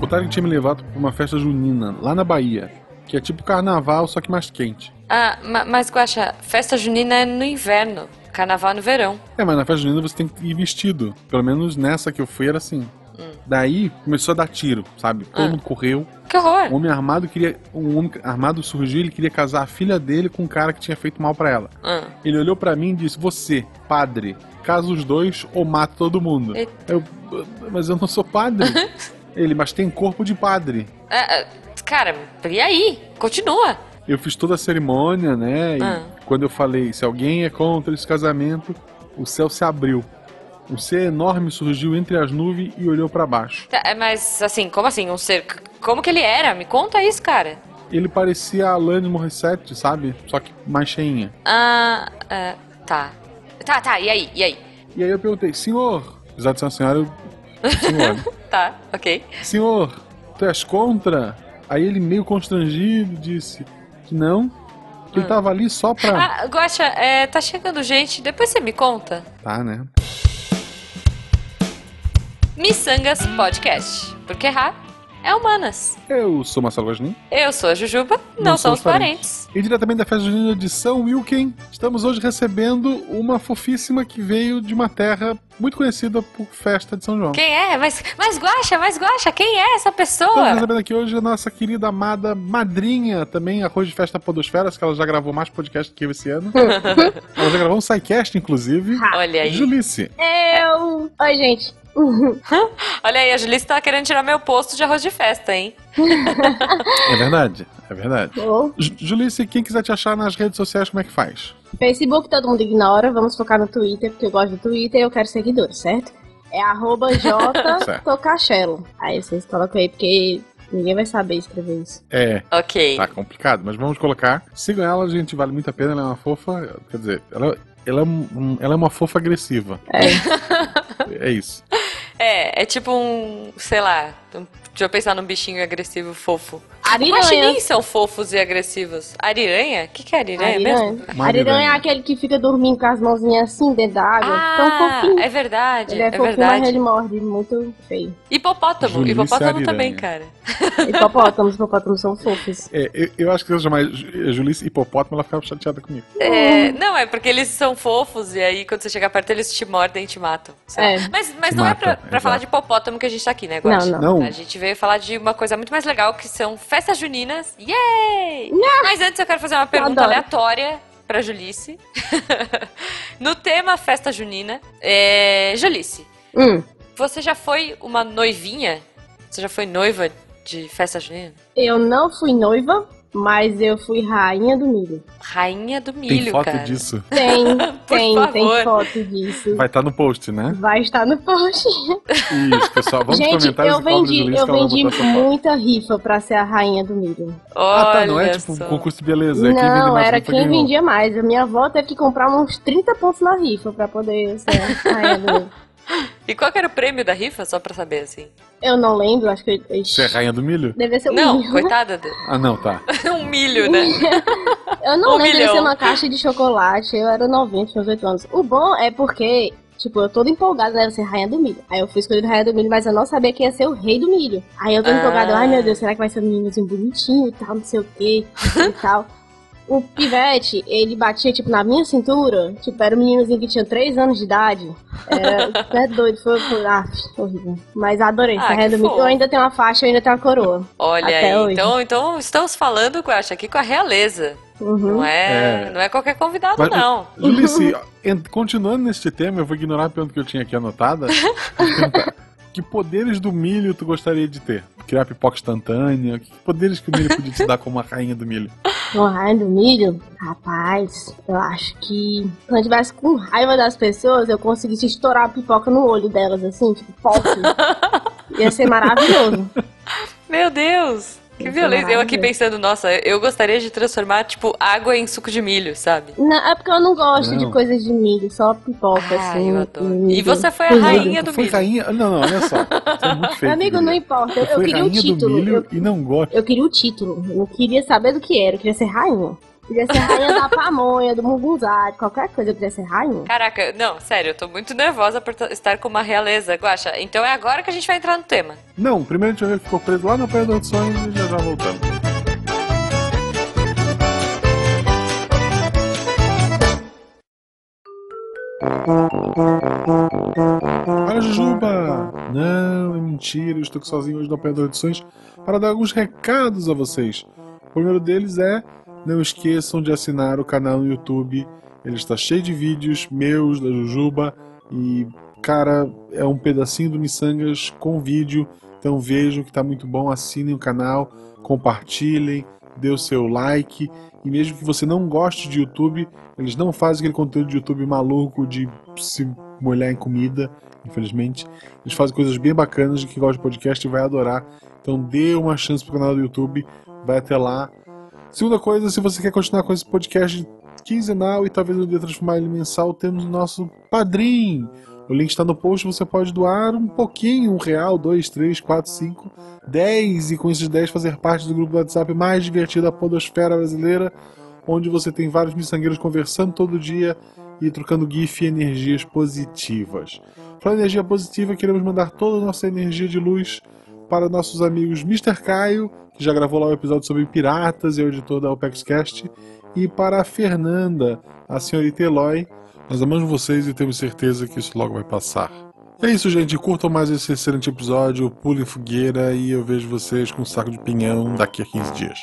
O Tarek tinha me levado pra uma festa junina, lá na Bahia. Que é tipo carnaval, só que mais quente. Ah, ma- mas Guaxa, festa junina é no inverno, carnaval é no verão. É, mas na festa junina você tem que ir vestido. Pelo menos nessa que eu fui era assim. Daí começou a dar tiro, sabe? Todo Ah. mundo correu. Que horror! Um homem armado queria. Um homem armado surgiu ele queria casar a filha dele com um cara que tinha feito mal pra ela. Ah, Ele olhou pra mim e disse: Você, padre, casa os dois ou mata todo mundo. Eu, mas eu não sou padre. ele, mas tem corpo de padre. Ah, ah, cara, e aí? Continua. Eu fiz toda a cerimônia, né? E Ah. quando eu falei, se alguém é contra esse casamento, o céu se abriu. Um ser enorme surgiu entre as nuvens e olhou pra baixo. Tá, é, mas assim, como assim? Um ser. Como que ele era? Me conta isso, cara. Ele parecia a Alanis Morissette, sabe? Só que mais cheinha. Ah, é, tá. Tá, tá, e aí? E aí? E aí eu perguntei, senhor, apesar de ser uma senhora, eu... senhor, Tá, ok. senhor, tu és contra? Aí ele meio constrangido disse que não, que ele tava ali só pra... Ah, Guaxa, é, tá chegando gente, depois você me conta. Tá, né? Missangas Podcast. Porque errar é humanas. Eu sou Marcelo Guaxinim. Eu sou a Jujuba, não, somos parentes. E diretamente da festa junina de São Wilken, estamos hoje recebendo uma fofíssima que veio de uma terra muito conhecida por festa de São João. Quem é? Mas, mas Guaxa, mas Guaxa, quem é essa Estamos pessoa? recebendo aqui hoje a nossa querida amada madrinha, também Arroz de Festa Podosferas, que ela já gravou mais podcast que eu esse ano. ela já gravou um SciCast, inclusive. Olha aí. Julice. Eu. Oi, gente. Olha aí, a Julice tá querendo tirar meu posto de arroz de festa, hein? É verdade, é verdade. Ô, Ju- Julice, quem quiser te achar nas redes sociais, como é que faz? Facebook todo mundo ignora, vamos focar no Twitter, porque eu gosto do Twitter e eu quero seguidores, certo? É arroba jtocachelo. Aí vocês colocam aí, porque ninguém vai saber escrever isso. É, Ok. tá complicado, mas vamos colocar. Sigam ela, gente, vale muito a pena, ela é uma fofa, quer dizer, ela, ela, é, ela é uma fofa agressiva. É. É isso. É, é tipo um, sei lá, um- deixa eu pensar num bichinho agressivo fofo. Ariranha. Guaxinins são fofos e agressivos. Ariranha? O que, que é ariranha, mesmo? Uma Ariranha é ariranha. aquele que fica dormindo com as mãozinhas assim dentro da água. Tão Ah, fofinho. é verdade, Ele é, é, fofinho, mas verdade. ele morde muito feio. Hipopótamo, Julice hipopótamo Ariranha. também, cara. Hipopótamos, hipopótamos são fofos. É, eu, eu acho que se eu chamar Ju- Julice hipopótamo, ela ficava chateada comigo. É, não, é porque eles são fofos e aí quando você chega perto eles te mordem e te matam. É. Mas, mas Te não mata, é pra, pra falar de hipopótamo que a gente tá aqui, né, Não, não. Não. A gente veio falar de uma coisa muito mais legal que são festas juninas. Yay! Mas antes eu quero fazer uma pergunta aleatória pra Julice. no tema festa junina, é... Julice, Hum. você já foi uma noivinha? Você já foi noiva de festa junina? Eu não fui noiva, mas eu fui rainha do milho. Rainha do milho, Tem foto cara. disso? Tem, tem, favor. tem foto disso. Vai estar no post, né? Vai estar no post. Isso, pessoal. Vamos Gente, comentários eu vendi, eu vendi muita rifa pra ser a rainha do milho. Ah, tá, não é Olha tipo só. concurso de beleza. É quem Não, mais era quem vendia mais. A minha avó teve que comprar uns 30 pontos na rifa pra poder ser a rainha do milho. E qual que era o prêmio da rifa, só pra saber, assim? Eu não lembro, acho que. Você é rainha do milho? Deve ser um Não, milho. coitada. do- Ah, não, tá. um milho, né? Eu não Um lembro, deve milhão. ser uma caixa de chocolate. Eu era novinha, tinha uns 8 anos. O bom é porque, tipo, eu toda empolgada, né? Eu ser rainha do milho. Aí eu fui escolhida rainha do milho, mas eu não sabia quem ia ser o rei do milho. Aí eu tô Ah. empolgada, ai meu Deus, será que vai ser um meninozinho bonitinho e tal, não sei o que e tal. O pivete, ele batia, tipo, na minha cintura. Tipo, era um meninozinho que tinha 3 anos de idade. Era, é doido, foi, foi ah, horrível. Mas adorei, Ah, fofo. Eu ainda tenho uma faixa, eu ainda tenho uma coroa. Olha Até aí. hoje. Então, então estamos falando, Guaxa, aqui com a realeza. Uhum. Não é, É. não é qualquer convidado, Mas- não. Julice, en- continuando neste tema, eu vou ignorar a pergunta que eu tinha aqui anotada. Que poderes do milho tu gostaria de ter? Criar pipoca instantânea? Que poderes que o milho podia te dar como a rainha do milho? Uma rainha do milho? Rapaz, eu acho que quando eu tivesse com raiva das pessoas, eu conseguisse estourar a pipoca no olho delas, assim, tipo, pop. Ia ser maravilhoso. Meu Deus, que violência. Eu aqui pensando, nossa, eu gostaria de transformar, tipo, água em suco de milho, sabe? Não, é porque eu não gosto Não. de coisas de milho, só pipoca, Ah, assim. eu adoro. E você foi a cozido. rainha do milho. rainha? Não, não, olha só. É feio. Amigo, não importa, eu, eu queria o do título. milho Eu, e não gosta. eu queria o título. Eu queria saber do que era, eu queria ser rainha. Podia ser rainha da pamonha, do munguzá, de qualquer coisa, podia ser rainha. Caraca, não, sério, eu tô muito nervosa por estar com uma realeza, Guaxa. Então é agora que a gente vai entrar no tema. Não, primeiro a gente vai ficou preso lá no Operador de Sonhos e já já voltamos. Para Jujuba! Não, é mentira, eu estou aqui sozinho hoje no Operador de Sonhos para dar alguns recados a vocês. O primeiro deles é: não esqueçam de assinar o canal no YouTube. Ele está cheio de vídeos meus, da Jujuba, e cara, é um pedacinho do Missangas com vídeo. Então vejam que está muito bom, assinem o canal, compartilhem, dê o seu like. E mesmo que você não goste de YouTube, eles não fazem aquele conteúdo de YouTube maluco de se molhar em comida, infelizmente. Eles fazem coisas bem bacanas de que gosta de podcast e vai adorar. Então dê uma chance pro canal do YouTube, vai até lá. Segunda coisa, se você quer continuar com esse podcast quinzenal e talvez um dia transformar ele mensal, temos o nosso Padrim. O link está no post, você pode doar um pouquinho, um real, dois, três, quatro, cinco, dez, e com esses dez fazer parte do grupo do WhatsApp mais divertido da podosfera brasileira, onde você tem vários miçangueiros conversando todo dia e trocando GIF e energias positivas. Para energia positiva, queremos mandar toda a nossa energia de luz para nossos amigos Mr. Caio, que já gravou lá o episódio sobre piratas e é o editor da OpexCast, e para a Fernanda, a senhorita Eloy. Nós amamos vocês e temos certeza que isso logo vai passar. É isso, gente. Curtam mais esse excelente episódio, pulem fogueira e eu vejo vocês com um saco de pinhão daqui a 15 dias.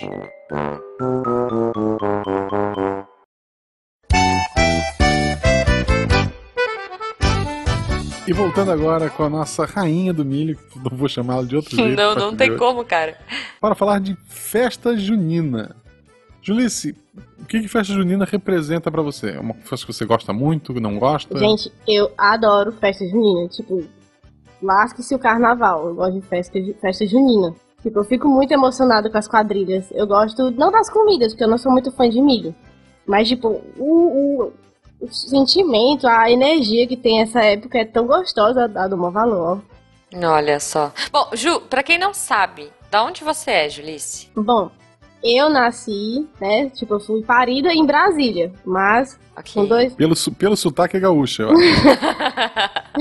E voltando agora com a nossa rainha do milho, que não vou chamá-la de outro jeito. não, não tem hoje, como, cara. Para falar de festa junina. Julice, o que, que festa junina representa pra você? É uma festa que você gosta muito, não gosta? Gente, eu adoro festa junina. Tipo, lasque-se o carnaval. Eu gosto de festa, festa junina. Tipo, eu fico muito emocionada com as quadrilhas. Eu gosto, não das comidas, porque eu não sou muito fã de milho. Mas, tipo, o, o, o sentimento, a energia que tem essa época é tão gostosa, dá do maior valor. Olha só. Bom, Ju, pra quem não sabe, da onde você é, Julice? Bom, eu nasci, né? Tipo, eu fui parida em Brasília. Mas, Ok. com dois, Pelo, pelo sotaque é gaúcha, eu acho.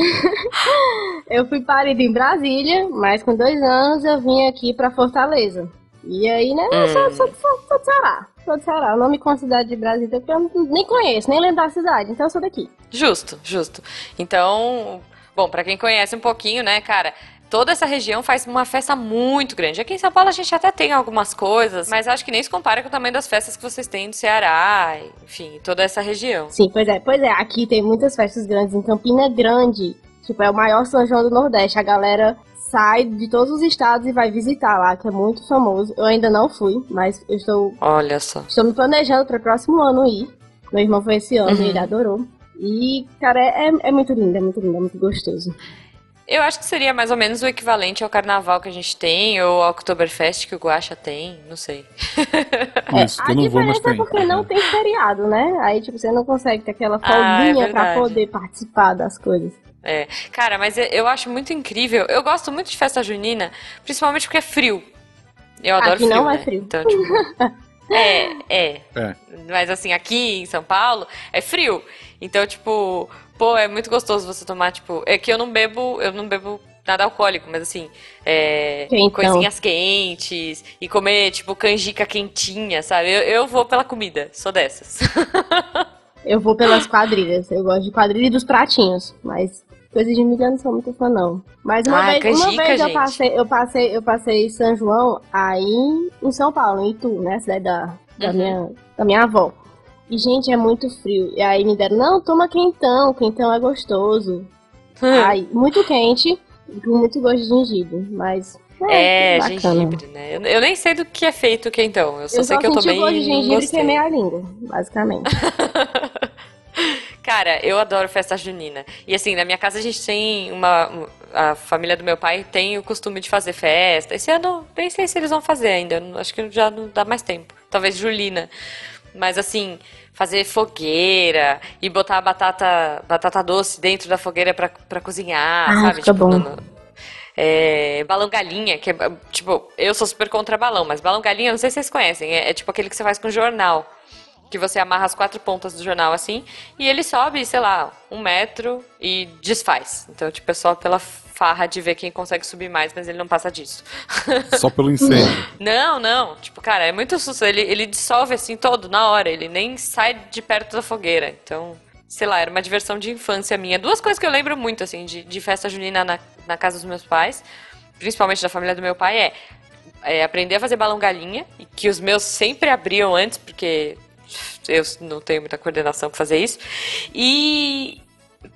Eu fui parida em Brasília, mas com dois anos eu vim aqui pra Fortaleza. E aí, né, eu sou, Hum. sou, sou, sou do Ceará. Sou do Ceará. Eu não me considero de Brasília porque eu nem conheço, nem lembro da cidade. Então eu sou daqui. Justo, justo. Então, bom, pra quem conhece um pouquinho, né, cara, toda essa região faz uma festa muito grande. Aqui em São Paulo a gente até tem algumas coisas, mas acho que nem se compara com o tamanho das festas que vocês têm no Ceará, enfim, toda essa região. Sim, pois é. Pois é, aqui tem muitas festas grandes. Em Campina Grande, tipo, é o maior São João do Nordeste. A galera sai de todos os estados e vai visitar lá, que é muito famoso. Eu ainda não fui, mas eu estou, Olha só. estou me planejando para o próximo ano ir. Meu irmão foi esse ano Uhum. e ele adorou. E, cara, é, é- é muito lindo, é muito lindo, é muito gostoso. Eu acho que seria mais ou menos o equivalente ao carnaval que a gente tem, ou ao Oktoberfest que o Guaxa tem, não sei. Isso, a que eu não vou, mas diferença é tem. porque não tem feriado, né? Aí, tipo, você não consegue ter aquela Ah, é folguinha pra poder participar das coisas. É, cara, mas eu- acho muito incrível. Eu gosto muito de festa junina, principalmente porque é frio. Eu adoro Aqui frio. não é né? frio. Então, tipo, é, é. É. Mas assim, aqui em São Paulo é frio. Então, tipo, pô, é muito gostoso você tomar, tipo. É que eu não bebo, eu não bebo nada alcoólico, mas assim, é, Quentão. coisinhas quentes e comer, tipo, canjica quentinha, sabe? Eu, eu vou pela comida, sou dessas. Eu vou pelas quadrilhas. Eu gosto de quadrilha e dos pratinhos, mas coisa de milho eu não sou muito fã, não. Mas uma Ah, vez, uma canjica, vez eu passei, eu passei, eu passei São João aí em São Paulo, em Itu, né? Cidade da, da, Uhum. minha, da minha avó. E, gente, é muito frio. E aí me deram, não, toma quentão, quentão é gostoso. Ai, muito quente, com muito gosto de gengibre, mas. É, bacana. gengibre, né? Eu, eu nem sei do que é feito o quentão. Eu só Eu sei só que eu senti tomei o gosto de gengibre e queimei a língua, basicamente. Cara, eu adoro festa junina. E assim, na minha casa a gente tem uma. um- A família do meu pai tem o costume de fazer festa. Esse ano, nem sei se eles vão fazer ainda. Acho que já não dá mais tempo. Talvez julina. Mas assim, fazer fogueira e botar a batata, batata doce dentro da fogueira pra, pra cozinhar, Ah, sabe? fica bom. no- é, balão galinha, que é tipo, eu sou super contra balão, mas balão galinha, não sei se vocês conhecem, é, é tipo aquele que você faz com jornal. Que você amarra as quatro pontas do jornal assim, e ele sobe, sei lá, um metro e desfaz. Então, tipo, é só pela farra de ver quem consegue subir mais, mas ele não passa disso. Só pelo incêndio. não, não. Tipo, cara, é muito susto. Ele, ele dissolve assim todo, na hora. Ele nem sai de perto da fogueira. Então, sei lá, era uma diversão de infância minha. Duas coisas que eu lembro muito, assim, de, de festa junina na, na casa dos meus pais, principalmente da família do meu pai, é, é aprender a fazer balão galinha, e que os meus sempre abriam antes, porque eu não tenho muita coordenação pra fazer isso. E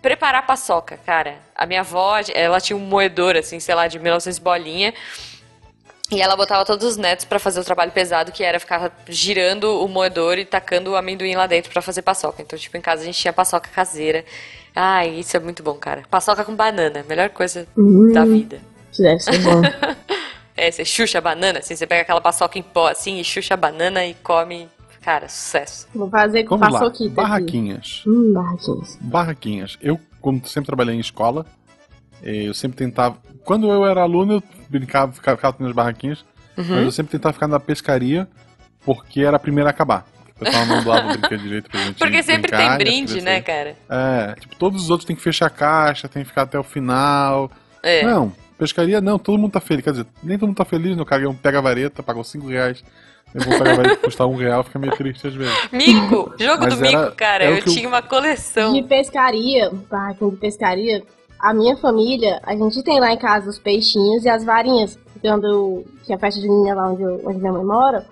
preparar paçoca, cara. A minha avó, ela tinha um moedor, assim, sei lá, de 1900 bolinha. E ela botava todos os netos para fazer o trabalho pesado, que era ficar girando o moedor e tacando o amendoim lá dentro para fazer paçoca. Então, tipo, em casa a gente tinha paçoca caseira. Ai, isso é muito bom, cara. Paçoca com banana, melhor coisa Hum. da vida. Deve ser bom. É, você chucha a banana, assim, você pega aquela paçoca em pó, assim, e chucha a banana e come. Cara, sucesso. Vou fazer com Vamos lá. paçoquita aqui. Barraquinhas. Hum, barraquinhas. Barraquinhas. Eu, como sempre trabalhei em escola, eh, eu sempre tentava. Quando eu era aluno, eu brincava, ficava, ficava nas barraquinhas, mas eu sempre tentava ficar na pescaria, porque era a primeira a acabar. O pessoal não doava o brinquedo direito pra gente. Porque sempre brincar, tem brinde, né, cara? É, tipo, todos os outros têm que fechar a caixa, tem que ficar até o final. É. Não, pescaria não, todo mundo tá feliz. Quer dizer, nem todo mundo tá feliz, no cara pega a vareta, pagou 5 reais. Eu vou a vareta que custar um real, fica meio triste às vezes. Mico! Jogo Mas do mico, era- cara. é eu que eu- tinha uma coleção. De pescaria, barraquinha de pescaria, a minha família, a gente tem lá em casa os peixinhos e as varinhas. Quando tinha festa de menina lá onde, eu- onde minha mãe mora,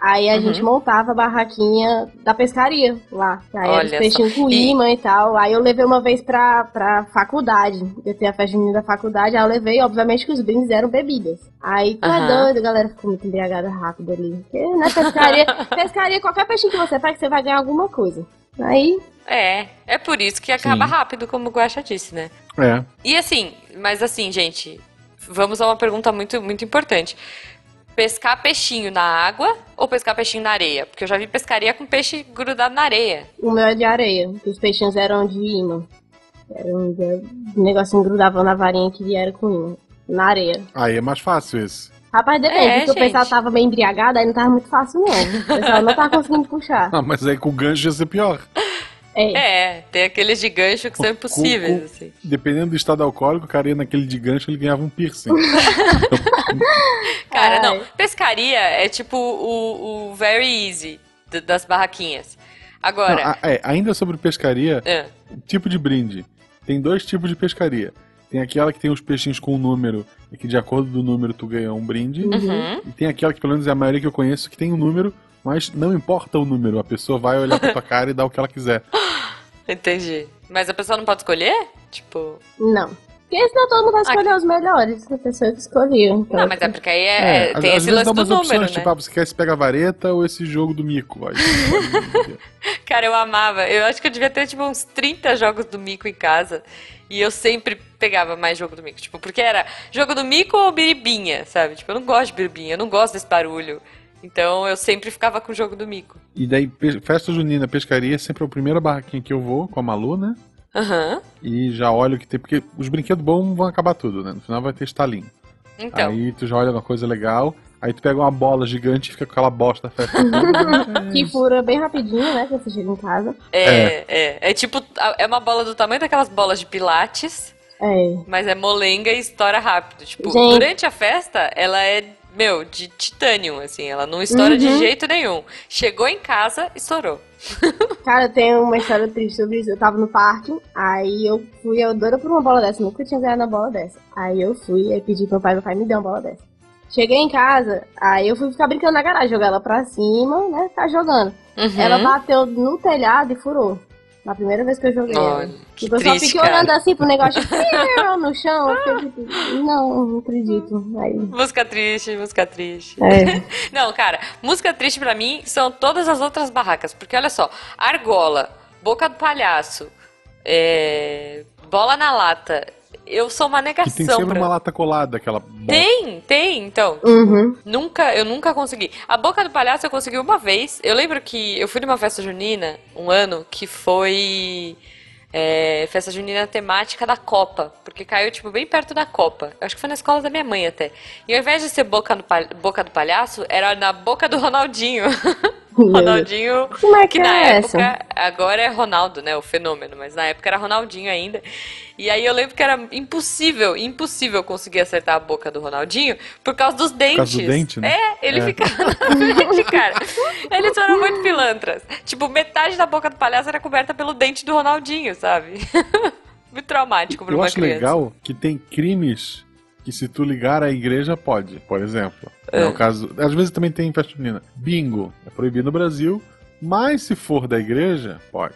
aí a Uhum. gente montava a barraquinha da pescaria lá. Aí era Olha peixinhos com E- imã e tal. Aí eu levei uma vez pra, pra faculdade. Eu tenho a festa da faculdade, aí eu levei, obviamente que os brindes eram bebidas. Aí é Aham. doido, a galera ficou muito embriagada rápido ali. Porque, né, pescaria, pescaria, qualquer peixinho que você faz, você vai ganhar alguma coisa. Aí, É, é por isso que acaba Sim. rápido, como o Guaxa disse, né? É. E assim, mas assim, gente, vamos a uma pergunta muito, muito importante. Pescar peixinho na água ou pescar peixinho na areia? Porque eu já vi pescaria com peixe grudado na areia. O meu é de areia, os peixinhos eram de imã. Era um, negocinho grudava na varinha que era com imã. Na areia. Aí é mais fácil esse. Rapaz, depende, É, porque o pessoal tava bem embriagado, aí não tava muito fácil, não. O pessoal não tava conseguindo puxar. Ah, mas aí com o gancho ia ser pior. É. É, tem aqueles de gancho que são impossíveis, assim. Dependendo do estado alcoólico, o cara ia naquele de gancho, ele ganhava um piercing. Cara, Ai. não, pescaria é tipo o, o very easy das barraquinhas. Agora, Não, a- é, ainda sobre pescaria, é, tipo de brinde. Tem dois tipos de pescaria. Tem aquela que tem os peixinhos com um número e que de acordo do número tu ganha um brinde. uhum. E tem aquela que pelo menos é a maioria que eu conheço que tem um número, mas não importa o número. A pessoa vai olhar pra tua cara e dar o que ela quiser. entendi. Mas a pessoa não pode escolher? Tipo. Não. Porque senão todo mundo vai escolher os melhores. A pessoa que escolheu. Então, Não, mas é porque aí é, às- tem às esse lance do número, opções, né? tipo, ah, você quer esse pega-vareta ou esse jogo do mico? Aí, Cara, eu amava. Eu acho que eu devia ter, tipo, uns 30 jogos do Mico em casa. E eu sempre pegava mais jogo do Mico. Tipo, porque era jogo do Mico ou biribinha, sabe? Tipo, eu não gosto de biribinha, eu não gosto desse barulho. Então eu sempre ficava com o jogo do Mico. e daí, festa junina, pescaria, é sempre a primeira barraquinha que eu vou, com a Malu, né? Aham. E já olho o que tem, porque os brinquedos bons vão acabar tudo, né? No final vai ter estalinho. Então. Aí tu já olha uma coisa legal, aí tu pega uma bola gigante e fica com aquela bosta festa. Que fura bem rapidinho, né? Quando você chega em casa. É, é. É tipo, a- é uma bola do tamanho daquelas bolas de pilates, É. mas é molenga e estoura rápido. Tipo, Gente. durante a festa, ela é, meu, de titânio, assim. Ela não estoura de Uhum. jeito nenhum. Chegou em casa, estourou. Cara, tem uma história triste sobre isso. Eu tava no parque, aí eu fui, eu doida por uma bola dessa, nunca tinha ganhado uma bola dessa. Aí eu fui, aí pedi pro meu pai, meu pai me deu uma bola dessa. Cheguei em casa, aí eu fui ficar brincando na garagem, jogar ela pra cima, né, ficar jogando. Uhum. Ela bateu no telhado e furou. Na primeira vez que eu joguei. Olha, que Tipo, eu só triste, fiquei cara. olhando assim pro negócio no chão. Tipo, não, não acredito. Aí, Música triste, música triste. é. Não, cara, música triste pra mim são todas as outras barracas. Porque olha só, argola, boca do palhaço, é, bola na lata. Eu sou uma que negação. tem sempre pra- uma lata colada, aquela. Tem, tem, então. Uhum. Nunca, eu nunca consegui. A boca do palhaço eu consegui uma vez. Eu lembro que eu fui numa festa junina um ano que foi é, festa junina temática da Copa, porque caiu tipo bem perto da Copa. Eu acho que foi na escola da minha mãe até. E ao invés de ser boca, no pal- boca do palhaço, era na boca do Ronaldinho. Ronaldinho. Como é que, Que na é época, essa? agora é Ronaldo, né? O fenômeno, mas na época era Ronaldinho ainda. E aí eu lembro que era impossível, impossível conseguir acertar a boca do Ronaldinho por causa dos dentes. causa do dente, né? É, ele É. ficava na frente, cara. Eles foram muito pilantras. Tipo, metade da boca do palhaço era coberta pelo dente do Ronaldinho, sabe? muito traumático pra Eu uma acho criança. legal que tem crimes que se tu ligar à igreja pode, por exemplo. É. No caso, às vezes também tem em festa junina. Bingo é proibido no Brasil, mas se for da igreja, pode.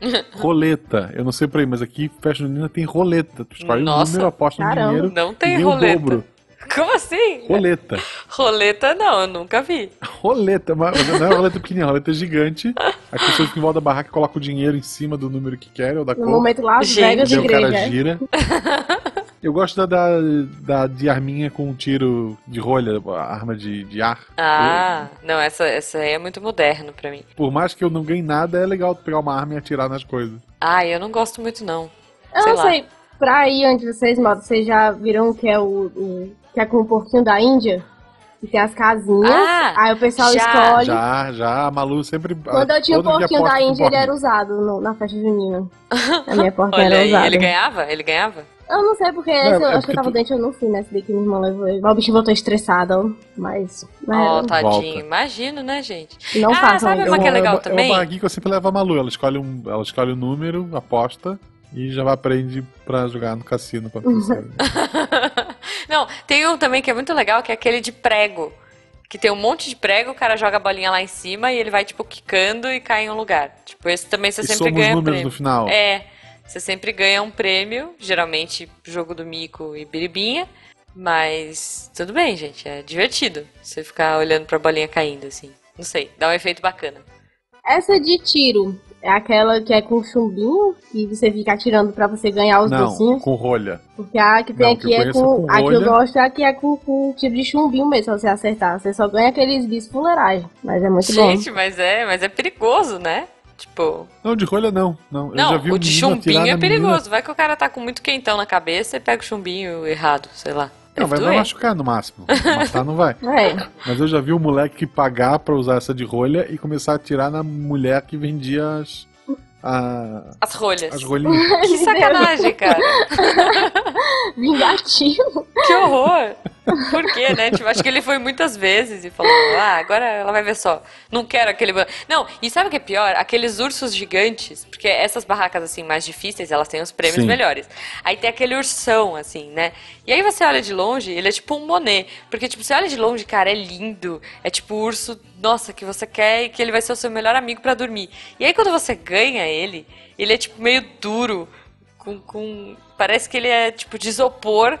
roleta, eu não sei por aí, mas aqui festa junina tem roleta. Tu escolhe Nossa. número, aposta Caramba. dinheiro Não tem e o roleta. dobro. Como assim? Roleta. Roleta não, eu nunca vi. Roleta, mas não é roleta pequenininha, é roleta gigante. As pessoas que em volta da barraca colocam o dinheiro em cima do número que querem ou da No cor. momento Las Gente, Vegas de Daí o cara igreja. gira. Eu gosto da, da, da de arminha com tiro de rolha, arma de, de ar. Ah, não, essa, essa aí é muito moderno pra mim. Por mais que eu não ganhe nada, é legal tu pegar uma arma e atirar nas coisas. Ah, eu não gosto muito não. Eu Sei não lá. sei, pra aí onde vocês moram, vocês já viram que é o, o- que é com o porquinho da Índia? Que tem as casinhas, Ah, aí o pessoal já. escolhe. Já, já, a Malu sempre. Quando eu tinha o porquinho da Índia, ele era usado no- na festa junina. A minha porquinha Olha era aí, usada. ele ganhava? Ele ganhava? Eu não sei porque Não, esse eu é acho que eu tava tu- dentro, eu não fui nessa daí que minha irmã levou ele. Mas o bicho voltou estressado, ó. Mas. mas Ó, tadinho. Volta. Imagino, né, gente? não Ah, façam sabe uma que é legal uma- também? É uma que eu sempre levo a Malu. Ela escolhe um, ela escolhe um número, aposta e já vai aprende pra jogar no cassino. Quiser. não, tem um também que é muito legal, que é aquele de prego. Que tem um monte de prego, o cara joga a bolinha lá em cima e ele vai, tipo, quicando e cai em um lugar. Tipo, esse também você e sempre somos ganha números prêmio. no final. É, você sempre ganha um prêmio, geralmente jogo do mico e biribinha. Mas tudo bem, gente, é divertido você ficar olhando pra bolinha caindo, assim. Não sei, dá um efeito bacana. Essa de tiro é aquela que é com chumbinho, que você fica atirando pra você ganhar os Não, docinhos. com rolha. Porque a que tem Não, que aqui eu é com. com a que eu gosto é a que é com, com tiro de chumbinho mesmo, se você acertar. Você só ganha aqueles bis fuleiragem. Mas é muito bom. Gente, mas é, mas é perigoso, né? Tipo, Não, de rolha não. Não, eu não, já vi o um de chumbinho é menina. perigoso. Vai que o cara tá com muito quentão na cabeça e pega o chumbinho errado, sei lá. Não, vai, vai machucar no máximo. Matar não vai. É. Mas eu já vi o moleque pagar pra usar essa de rolha e começar a atirar na mulher que vendia as. a- As rolhas. as rolinhas. Que sacanagem, cara. Vingativo. Que horror! Por quê, né? Tipo, acho que ele foi muitas vezes e falou: ah, agora ela vai ver só. Não quero aquele. ba-". Não, e sabe o que é pior? Aqueles ursos gigantes, porque essas barracas assim mais difíceis, elas têm os prêmios Sim. melhores. Aí tem aquele ursão, assim, né? E aí você olha de longe, ele é tipo um Monet. Porque, tipo, você olha de longe, cara, é lindo. É tipo o urso, nossa, que você quer e que ele vai ser o seu melhor amigo pra dormir. E aí quando você ganha ele, ele é tipo meio duro, com. com parece que ele é tipo de isopor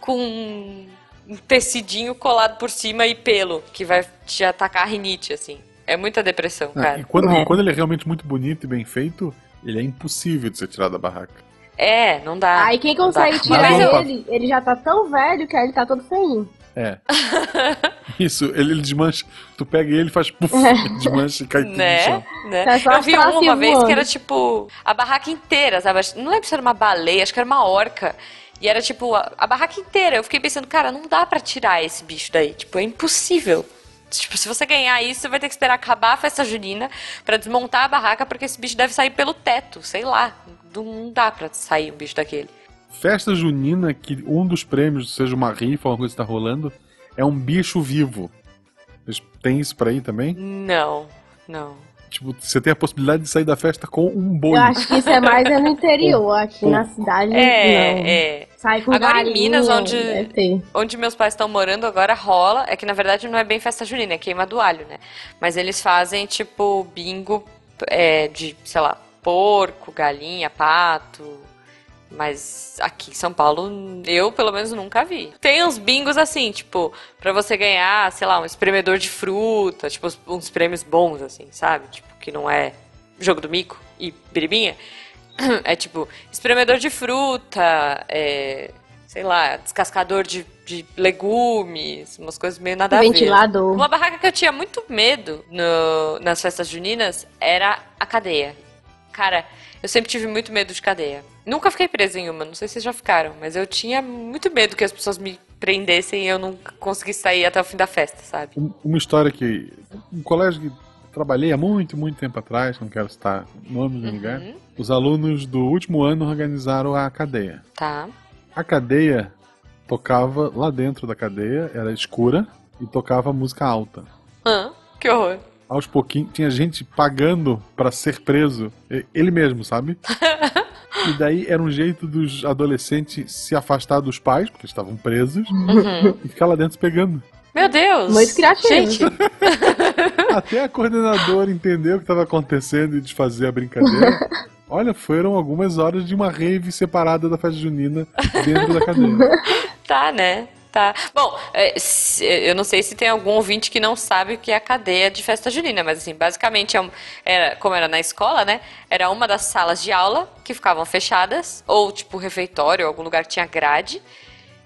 com um tecidinho colado por cima e pelo, que vai te atacar a rinite, assim. É muita depressão, Ah, cara. e quando, É. quando ele é realmente muito bonito e bem feito, ele é impossível de ser tirado da barraca. É, não dá. Aí quem consegue tirar eu- ele, ele já tá tão velho que aí ele tá todo feinho. É. Isso, ele, ele desmancha. Tu pega ele e faz puf, ele desmancha e cai tudo Né? né? Tá só Eu vi uma uma vez que era tipo a barraca inteira, sabe? Não lembro se era uma baleia, acho que era uma orca. E era tipo a, a barraca inteira. Eu fiquei pensando, cara, não dá pra tirar esse bicho daí. Tipo, é impossível. Tipo, se você ganhar isso, você vai ter que esperar acabar a festa junina pra desmontar a barraca, porque esse bicho deve sair pelo teto, sei lá. Não, não dá pra sair um bicho daquele. Festa junina, que um dos prêmios, seja uma rifa ou alguma coisa que tá rolando, é um bicho vivo. Vocês têm isso pra aí também? Não, não. Tipo, você tem a possibilidade de sair da festa com um boi. Eu acho que isso é mais é no interior. Aqui na cidade, não. É, é. Sai com Agora em galinha, Minas, onde- ter. Onde meus pais estão morando agora rola. É que na verdade não é bem festa junina, é queima do alho, né? Mas eles fazem tipo bingo é, de, sei lá, porco, galinha, pato. Mas aqui em São Paulo, eu pelo menos nunca vi. Tem uns bingos assim, tipo, pra você ganhar, sei lá, um espremedor de fruta, tipo, uns- uns prêmios bons, assim, sabe? Tipo, que não é jogo do mico e biribinha. É tipo, espremedor de fruta, é, sei lá, descascador de, de legumes, umas coisas meio nada a ver. Ventilador. Uma barraca que eu tinha muito medo no- nas festas juninas era a cadeia. Cara, eu sempre tive muito medo de cadeia. Nunca fiquei presa em uma, não sei se vocês já ficaram, mas eu tinha muito medo que as pessoas me prendessem e eu não conseguisse sair até o fim da festa, sabe? Um- Uma história que. Um colégio que trabalhei há muito, muito tempo atrás, não quero citar nome do lugar. Uhum. Os alunos do último ano organizaram a cadeia. Tá. A cadeia tocava lá dentro da cadeia, era escura e tocava música alta. Hã? Que horror. Aos pouquinhos tinha gente pagando pra ser preso, ele mesmo, sabe? E daí era um jeito dos adolescentes se afastar dos pais, porque estavam presos, Uhum. e ficar lá dentro pegando. Meu Deus. Muito criativo. Gente, Até a coordenadora entendeu o que estava acontecendo e desfazer a brincadeira. Olha, foram algumas horas de uma rave separada da festa junina dentro da cadeia. tá, né? Tá. Bom, é, eu não sei se tem algum ouvinte que não sabe o que é a cadeia de festa junina, mas assim, basicamente, é era, como era na escola, né? Era uma das salas de aula que ficavam fechadas, ou tipo refeitório, algum lugar que tinha grade,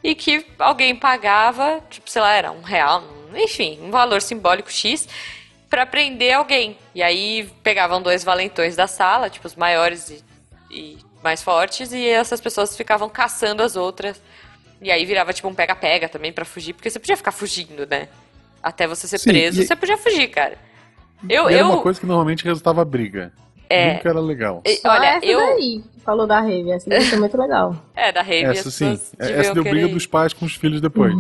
e que alguém pagava, tipo, sei lá, era um real, enfim, um valor simbólico X, pra prender alguém. E aí pegavam dois valentões da sala, tipo, os maiores e, e mais fortes, e essas pessoas ficavam caçando as outras. E aí virava tipo um pega-pega também pra fugir, porque você podia ficar fugindo, né? Até você ser Sim, preso, e- você podia fugir, cara. Eu, E era eu, uma coisa que normalmente resultava briga. É. Nunca era legal. e- olha, essa eu, daí, falou da rave, essa daí foi muito legal. é da rave, Essa sim. pessoas Essa deu briga querer dos pais com os filhos depois.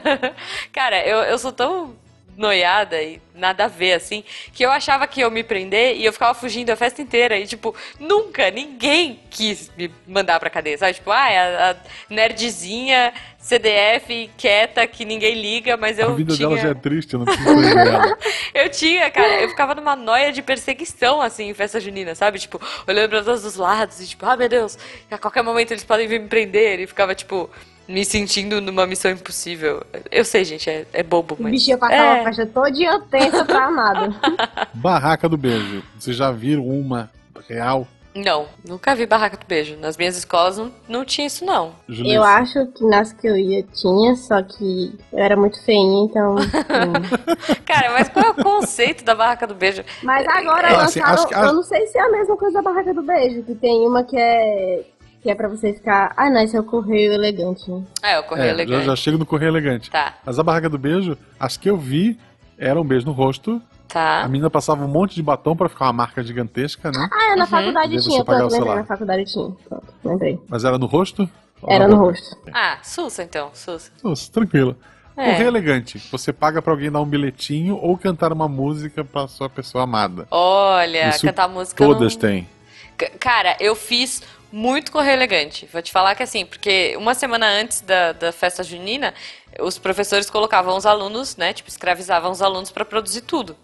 Cara, eu, eu sou tão noiada e nada a ver, assim, que eu achava que eu me prender e eu ficava fugindo a festa inteira. E, tipo, nunca ninguém quis me mandar pra cadeia, sabe? Tipo, ah, é a, a nerdzinha CDF quieta que ninguém liga, mas eu a vida tinha... dela já é triste, eu não ela. Eu tinha, cara, eu ficava numa noia de perseguição, assim, em festa junina, sabe? Tipo, olhando pra todos os lados e tipo, ah, meu Deus, a qualquer momento eles podem vir me prender. E ficava, tipo, me sentindo numa missão impossível. Eu sei, gente, é, é bobo, O mas... bichinho passava É. a festa toda tensa pra nada. Barraca do beijo. Vocês já viram uma real? Não, nunca vi barraca do beijo. Nas minhas escolas não, não tinha isso, não. Julissa? Eu acho que nas que eu ia tinha, só que eu era muito feinha, então. hum. Cara, mas qual é o conceito da barraca do beijo? Mas agora É, assim, lançaram. acho que- Eu não sei se é a mesma coisa da barraca do beijo, que tem uma que é. Que é pra você ficar. Ah, não, esse é o correio elegante. né? Ah, é o correio É, já, elegante. já chego no correio elegante. Tá, Mas a barraca do beijo, as que eu vi, era um beijo no rosto. A tá. menina passava um monte de batom pra ficar uma marca gigantesca, né? Ah, é, na Uhum. faculdade tinha, pronto, lembrei, celular. na faculdade tinha. Pronto, lembrei. Mas era no rosto? Era no rosto. Ah, Sussa então, Sussa. Nossa, tranquilo. É. Correio elegante. Você paga pra alguém dar um bilhetinho ou cantar uma música pra sua pessoa amada. Olha, Isso cantar música Todas não... têm. C- Cara, eu fiz muito correio elegante. Vou te falar que assim, porque uma semana antes da, da festa junina, os professores colocavam os alunos, né? Tipo, escravizavam os alunos pra produzir tudo.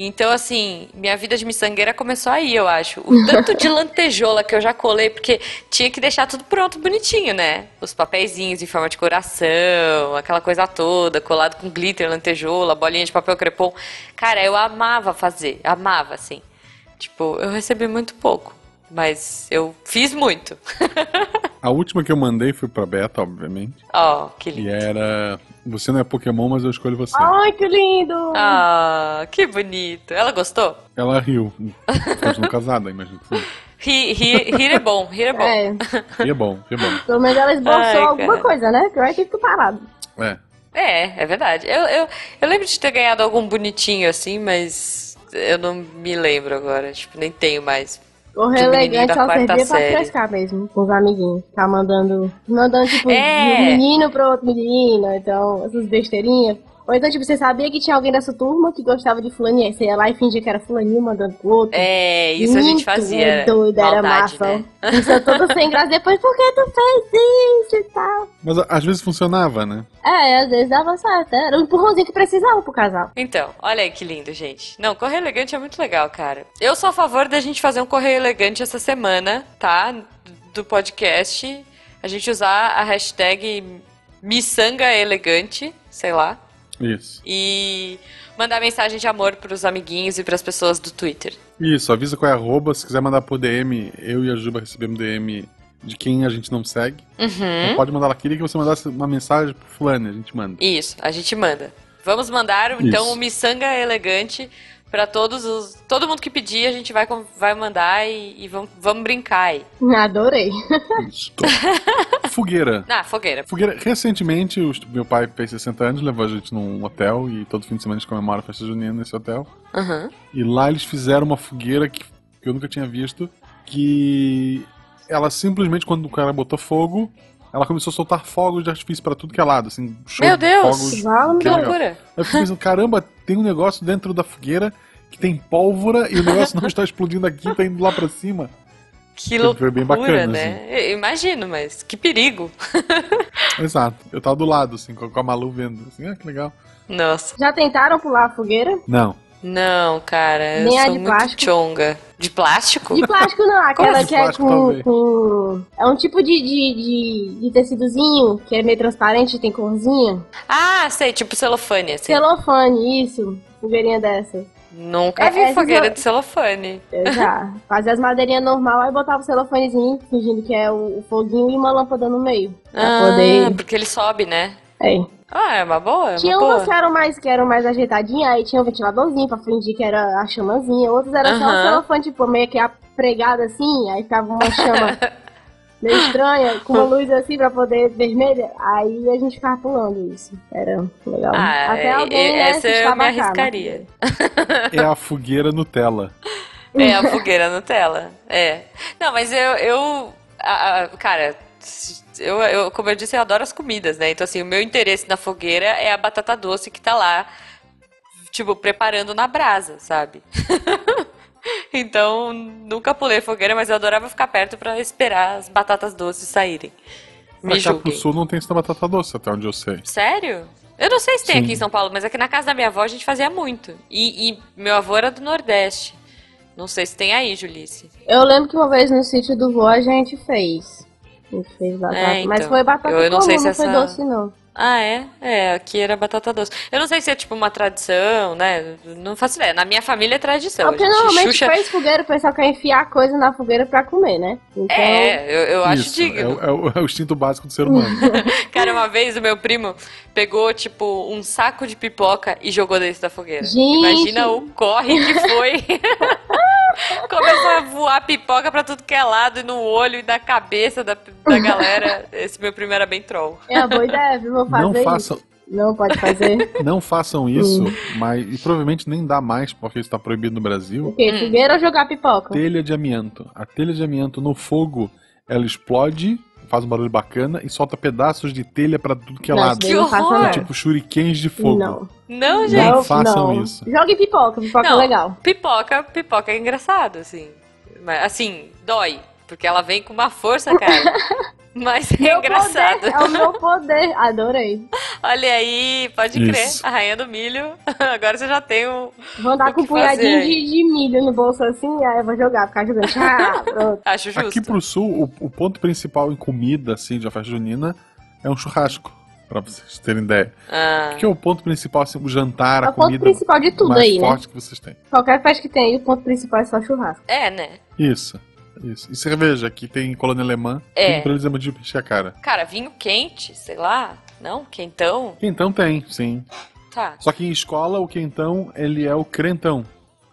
Então, assim, minha vida de miçangueira começou aí, eu acho. O tanto de lantejola que eu já colei, porque tinha que deixar tudo pronto, bonitinho, né? Os papeizinhos em forma de coração, aquela coisa toda, colado com glitter, lantejola, bolinha de papel crepom. Cara, eu amava fazer, amava, assim. Tipo, eu recebi muito pouco, mas eu fiz muito. A última que eu mandei foi pra Beta, obviamente. Ó, que E lindo. era. Você não é Pokémon, mas eu escolho você. Ai, que lindo! Ah, que bonito. Ela gostou? Ela riu. Continuam casada, imagino que sim. Rir, rir, rir é bom, rir é bom. É, E é bom, e é bom. pelo menos ela esboçou Ai, alguma cara. coisa, né? Que eu que fico parado. É. É, é verdade. Eu, eu, eu lembro de ter ganhado algum bonitinho assim, mas eu não me lembro agora. Tipo, nem tenho mais. Correio Do menininho elegante da só servia pra frescar mesmo, com os amiguinhos. Ficar mandando, mandando tipo, É. de um menino pro outro menino, então, essas besteirinhas. Ou então, tipo, você sabia que tinha alguém da sua turma que gostava de fulaninha, você ia lá e fingia que era fulaninho mandando pro outro. É, isso a gente Muito fazia. doido, era Maldade, massa. né? Isso é tudo sem graça. Depois, por que tu fez isso e tal? Mas às vezes funcionava, né? É, às vezes dava certo. Era um empurrãozinho que precisava pro casal. Então, olha aí que lindo, gente. Não, correio elegante é muito legal, cara. Eu sou a favor da gente fazer um correio elegante essa semana, tá? Do podcast. A gente usar a hashtag miçanga elegante, sei lá. Isso. E mandar mensagem de amor pros amiguinhos e pras pessoas do Twitter. Isso, avisa qual é a arroba. Se quiser mandar por DM, eu e a Juba recebemos DM de quem a gente não segue. Uhum. Então pode mandar, ela queria que você mandasse uma mensagem pro fulano, a gente manda. Isso, a gente manda. Vamos mandar, então, Isso. o miçanga elegante Pra todos os. Todo mundo que pedir, a gente vai, vai mandar e, e vamos, vamos brincar aí. Adorei. Isso. Fogueira. Ah, fogueira. Fogueira, recentemente, os- meu pai fez 60 anos, levou a gente num hotel e todo fim de semana a gente comemora a festa junina nesse hotel. Aham. E lá eles fizeram uma fogueira que, que eu nunca tinha visto, que ela simplesmente, quando o cara botou fogo, ela começou a soltar fogos de artifício pra tudo que é lado, assim, show Meu de Deus! fogos. Vale, Que loucura. Eu fiquei pensando, caramba, tem um negócio dentro da fogueira que tem pólvora e o negócio não está explodindo aqui, tá indo lá pra cima. Que Foi loucura, bem bacana, assim. né? Eu Imagino, mas que perigo. Exato. Eu tava do lado, assim, com com a Malu vendo. Assim, ah, que legal. Nossa. Já tentaram pular a fogueira? Não. Não, cara, eu Nem a sou de muito plástico? chonga. De plástico? De plástico não, aquela de que é com, com- É um tipo de, de, de, de tecidozinho que é meio transparente, tem corzinha. Ah, sei, tipo celofane, assim. Celofane, isso. Fogueirinha dessa. Nunca É, vi fogueira eu- de celofane. Eu já. Fazia as madeirinhas normal, aí botava o celofanezinho, fingindo que é o, o foguinho e uma lâmpada no meio. Ah, poder. porque ele sobe, né? É. Ah, é uma boa, é uma Tinha boa. umas que eram mais, que eram mais ajeitadinhas, aí tinha um ventiladorzinho pra fingir que era a chamazinha. Outros era só o Aham. celofane, tipo, meio que pregado assim, aí ficava uma chama meio estranha, com uma luz assim pra poder vermelha. Aí a gente ficava pulando isso. Era legal. Ah, Até é- alguém, né, essa eu me arriscaria. É a fogueira Nutella. É, a fogueira Nutella. É. Não, mas eu. eu a- a- cara, eu, eu, como eu disse, eu adoro as comidas, né? Então, assim, o meu interesse na fogueira é a batata doce que tá lá, tipo, preparando na brasa, sabe? então, nunca pulei fogueira, mas eu adorava ficar perto pra esperar as batatas doces saírem. Me cá pro julguem. sul não tem isso da batata doce, até onde eu sei. Sério? Eu não sei se tem Sim. aqui em São Paulo, mas aqui na casa da minha avó a gente fazia muito. E, e meu avô era do Nordeste. Não sei se tem aí, Julice. Eu lembro que uma vez no sítio do vô a gente fez. Gente fez batata. É, Mas então. foi batata Eu- eu não comum, sei se não foi essa- doce, não. Ah, é? É, aqui era batata doce. Eu não sei se é tipo uma tradição, né? Não faço ideia. Na minha família é tradição. Porque gente normalmente Xuxa... faz fogueira, o pessoal quer enfiar coisa na fogueira pra comer, né? Então, É, eu, eu acho Isso, é, digno. o- é o, é o instinto básico do ser humano. Cara, uma vez o meu primo pegou, tipo, um saco de pipoca e jogou dentro da fogueira. Gente! Imagina o corre que foi. Começou a voar pipoca pra tudo que é lado, e no olho e na cabeça da, da galera. Esse meu primo era bem troll. é uma boa ideia, viu? Vou fazer Não isso. façam, Não pode fazer. não façam isso, mas e provavelmente nem dá mais, porque isso está proibido no o Brasil. quê? Hum. Fogueira ou jogar pipoca? Telha de amianto. A telha de amianto no fogo, ela explode, faz um barulho bacana e solta pedaços de telha pra tudo que é Não, lado. não faça, horror! não. Tipo shurikens de fogo. Não. Não, Não gente. façam não. isso. Jogue pipoca, pipoca Não. é legal. Pipoca, pipoca é engraçado, assim. Mas, assim, dói. Porque ela vem com uma força, cara. Mas é Meu engraçado. poder é o meu poder. Adorei. Olha aí, pode crer. Isso. A rainha do milho. Agora você já tem um. Vou andar com um punhadinho de, de milho no bolso assim, aí eu vou jogar, ficar jogando. Ah, pronto. Acho justo. Aqui pro sul, o, o ponto principal em comida, assim, de uma festa junina, é um churrasco. Pra vocês terem ideia. Ah, O que é o ponto principal, assim, o jantar, É a o ponto comida principal de tudo mais aí, né? forte que vocês têm. Qualquer festa que tem aí, o ponto principal é só churrasco. é, né? Isso. Isso. E cerveja, aqui tem colônia alemã. É. Tudo pra eles é motivo de encher a cara. Cara, vinho quente, sei lá. Não? Quentão? Quentão tem, sim. Tá. Só que em escola, o quentão, ele é o crentão.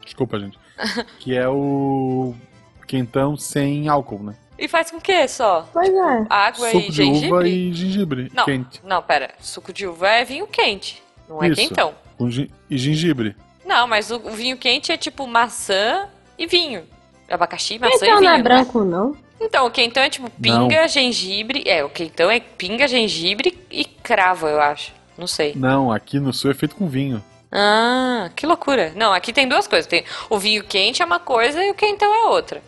Desculpa, gente. que é o quentão sem álcool, né? E faz com o quê só? Pois é. Água Suco e de gengibre? uva e gengibre Não, quente. não, pera. Suco de uva é vinho quente. Não é Isso. quentão. E gengibre. Não, mas o, o vinho quente é tipo maçã e vinho. Abacaxi, maçã Então e vinho. não é né? branco, não? Então, o quentão é tipo pinga, gengibre. É, o quentão é pinga, gengibre e cravo, eu acho. Não sei. Não, aqui no sul é feito com vinho. Ah, que loucura. Não, aqui tem duas coisas. Tem o vinho quente é uma coisa e o quentão é outra.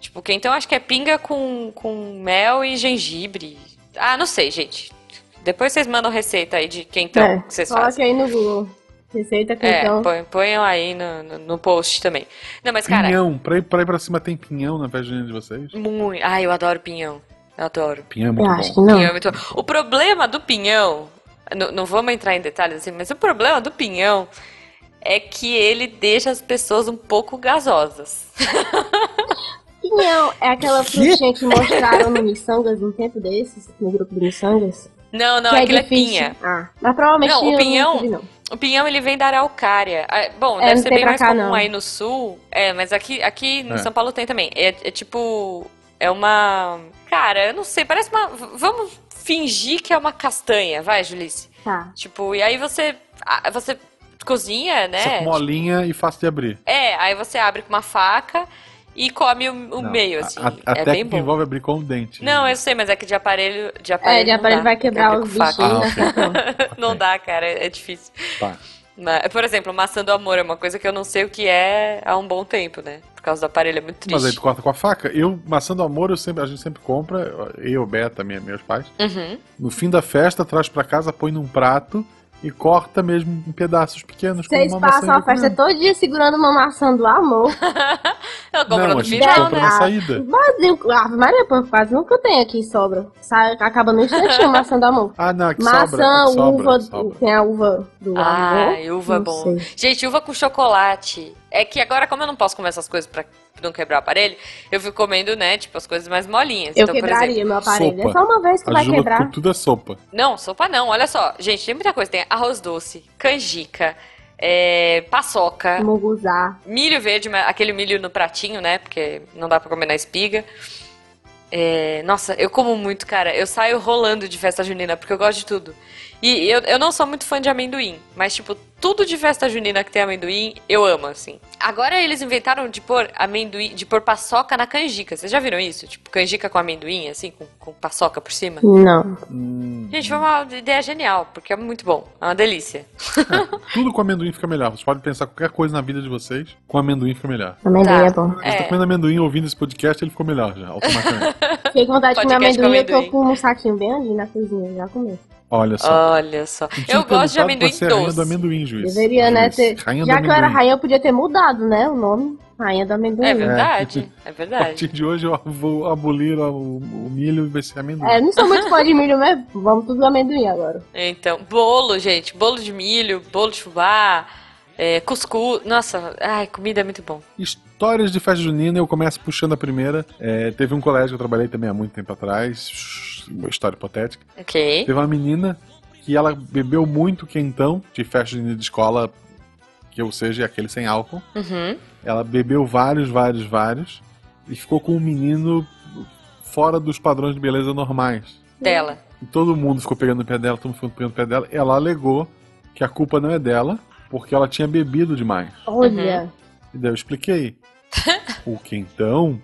Tipo, o quentão acho que é pinga com, com mel e gengibre. Ah, não sei, gente. Depois vocês mandam receita aí de quentão é. que vocês Coloque fazem. aí no Google. Receita com É, então. põe- ponham aí no, no, no post também. Não, mas cara, Pinhão. Pra ir, pra ir pra cima tem pinhão na junina de vocês? muito. Ai, eu adoro pinhão. Eu adoro. Pinhão é Eu muito acho que bom. não. Pinhão é muito bom. O problema do pinhão, não, não vamos entrar em detalhes assim, mas o problema do pinhão é que ele deixa as pessoas um pouco gasosas. Pinhão é aquela frutinha que mostraram no Missangas um tempo desses, no grupo do Missangas. Não, não, que aquilo é difícil. pinha. Ah, mas provavelmente Não, o eu pinhão- não. O pinhão ele vem da araucária. Ah, Bom, É, deve ser bem mais cá, comum não. aí no sul. É, mas aqui, aqui em É. São Paulo tem também. É, é tipo. É uma. Cara, eu não sei, parece uma. Vamos fingir que é uma castanha, vai, Julice. Tá. Tipo, e aí você. Você cozinha, né? Só com molinha e fácil de abrir. É, aí você abre com uma faca e come o, o Não, meio, assim. A, a é bem técnica bom. envolve abrir com o dente. Não, eu sei, mas é que de aparelho. De aparelho É, de aparelho dá, vai que quebrar os faca. bichinhos. Ah, assim, então. Não dá, cara, é difícil. Tá. Mas, por exemplo, maçã do amor é uma coisa que eu não sei o que é há um bom tempo, né? Por causa do aparelho, é muito triste. Mas aí tu corta com a faca. Eu, maçã do amor, eu sempre, a gente sempre compra, eu, Beta, minha, meus pais. Uhum. No fim da festa, traz pra casa, põe num prato e corta mesmo em pedaços pequenos. Vocês uma maçã passam a festa todo dia segurando uma maçã do amor. Eu compro Não, no final, né? na saída. Mas, Ave Maria, pô, quase nunca tem aqui sobra. Sai, acaba no instantinho a maçã do amor. Ah, não, que Maçã, sobra. que sobra, uva, sobra. tem a uva do amor. Ai, uva é bom. sei. Gente, uva com chocolate. É que agora, como eu não posso comer essas coisas pra não quebrar o aparelho, eu fico comendo, né, tipo, as coisas mais molinhas. Eu então, por quebraria exemplo, meu aparelho. sopa. É só uma vez que A vai quebrar. tudo é sopa. Não, sopa não. Olha só. Gente, tem muita coisa. Tem arroz doce, canjica, é, paçoca, Munguzá. milho verde, aquele milho no pratinho, né? Porque não dá pra comer na espiga. É, nossa, eu como muito, cara. Eu saio rolando de festa junina, porque eu gosto de tudo. E eu, eu não sou muito fã de amendoim, mas, tipo, tudo de festa junina que tem amendoim, eu amo, assim. Agora eles inventaram de pôr amendoim, de pôr paçoca na canjica. Vocês já viram isso? Tipo, canjica com amendoim, assim, com, com paçoca por cima? Não. Hum, Gente, foi uma ideia genial, porque é muito bom. É uma delícia. tudo com amendoim fica melhor. Vocês podem pensar qualquer coisa na vida de vocês, com amendoim fica melhor. Amendoim Tá. é bom. Você É. tá comendo amendoim ouvindo esse podcast, ele ficou melhor já, automaticamente. Fiquei com vontade de comer amendoim, eu tô com um saquinho bem ali na cozinha, já comi. Olha só. Olha só. Tinha Eu gosto de amendoim ser a rainha do doce. amendoim, juiz. Deveria, né, Juiz. ter... Rainha Já que eu era rainha, eu podia ter mudado, né, o nome. Rainha do amendoim. É verdade, é A verdade. partir de hoje eu vou abolir o, o milho e vai ser amendoim. É, não sou muito fã de milho mesmo. Vamos tudo amendoim agora. Então, bolo, gente. Bolo de milho, bolo de fubá, é, cuscuz. Nossa, ai, comida é muito bom. Histórias de festa junina, eu começo puxando a primeira. É, teve um colégio que eu trabalhei também há muito tempo atrás, uma história hipotética. Ok. Teve uma menina que ela bebeu muito quentão de festa de escola, que ou seja, aquele sem álcool. Uhum. Ela bebeu vários, vários, vários e ficou com um menino fora dos padrões de beleza normais. Dela. E todo mundo ficou pegando no pé dela, todo mundo ficou pegando no pé dela. Ela alegou que a culpa não é dela, porque ela tinha bebido demais. Olha. E daí eu expliquei. o quentão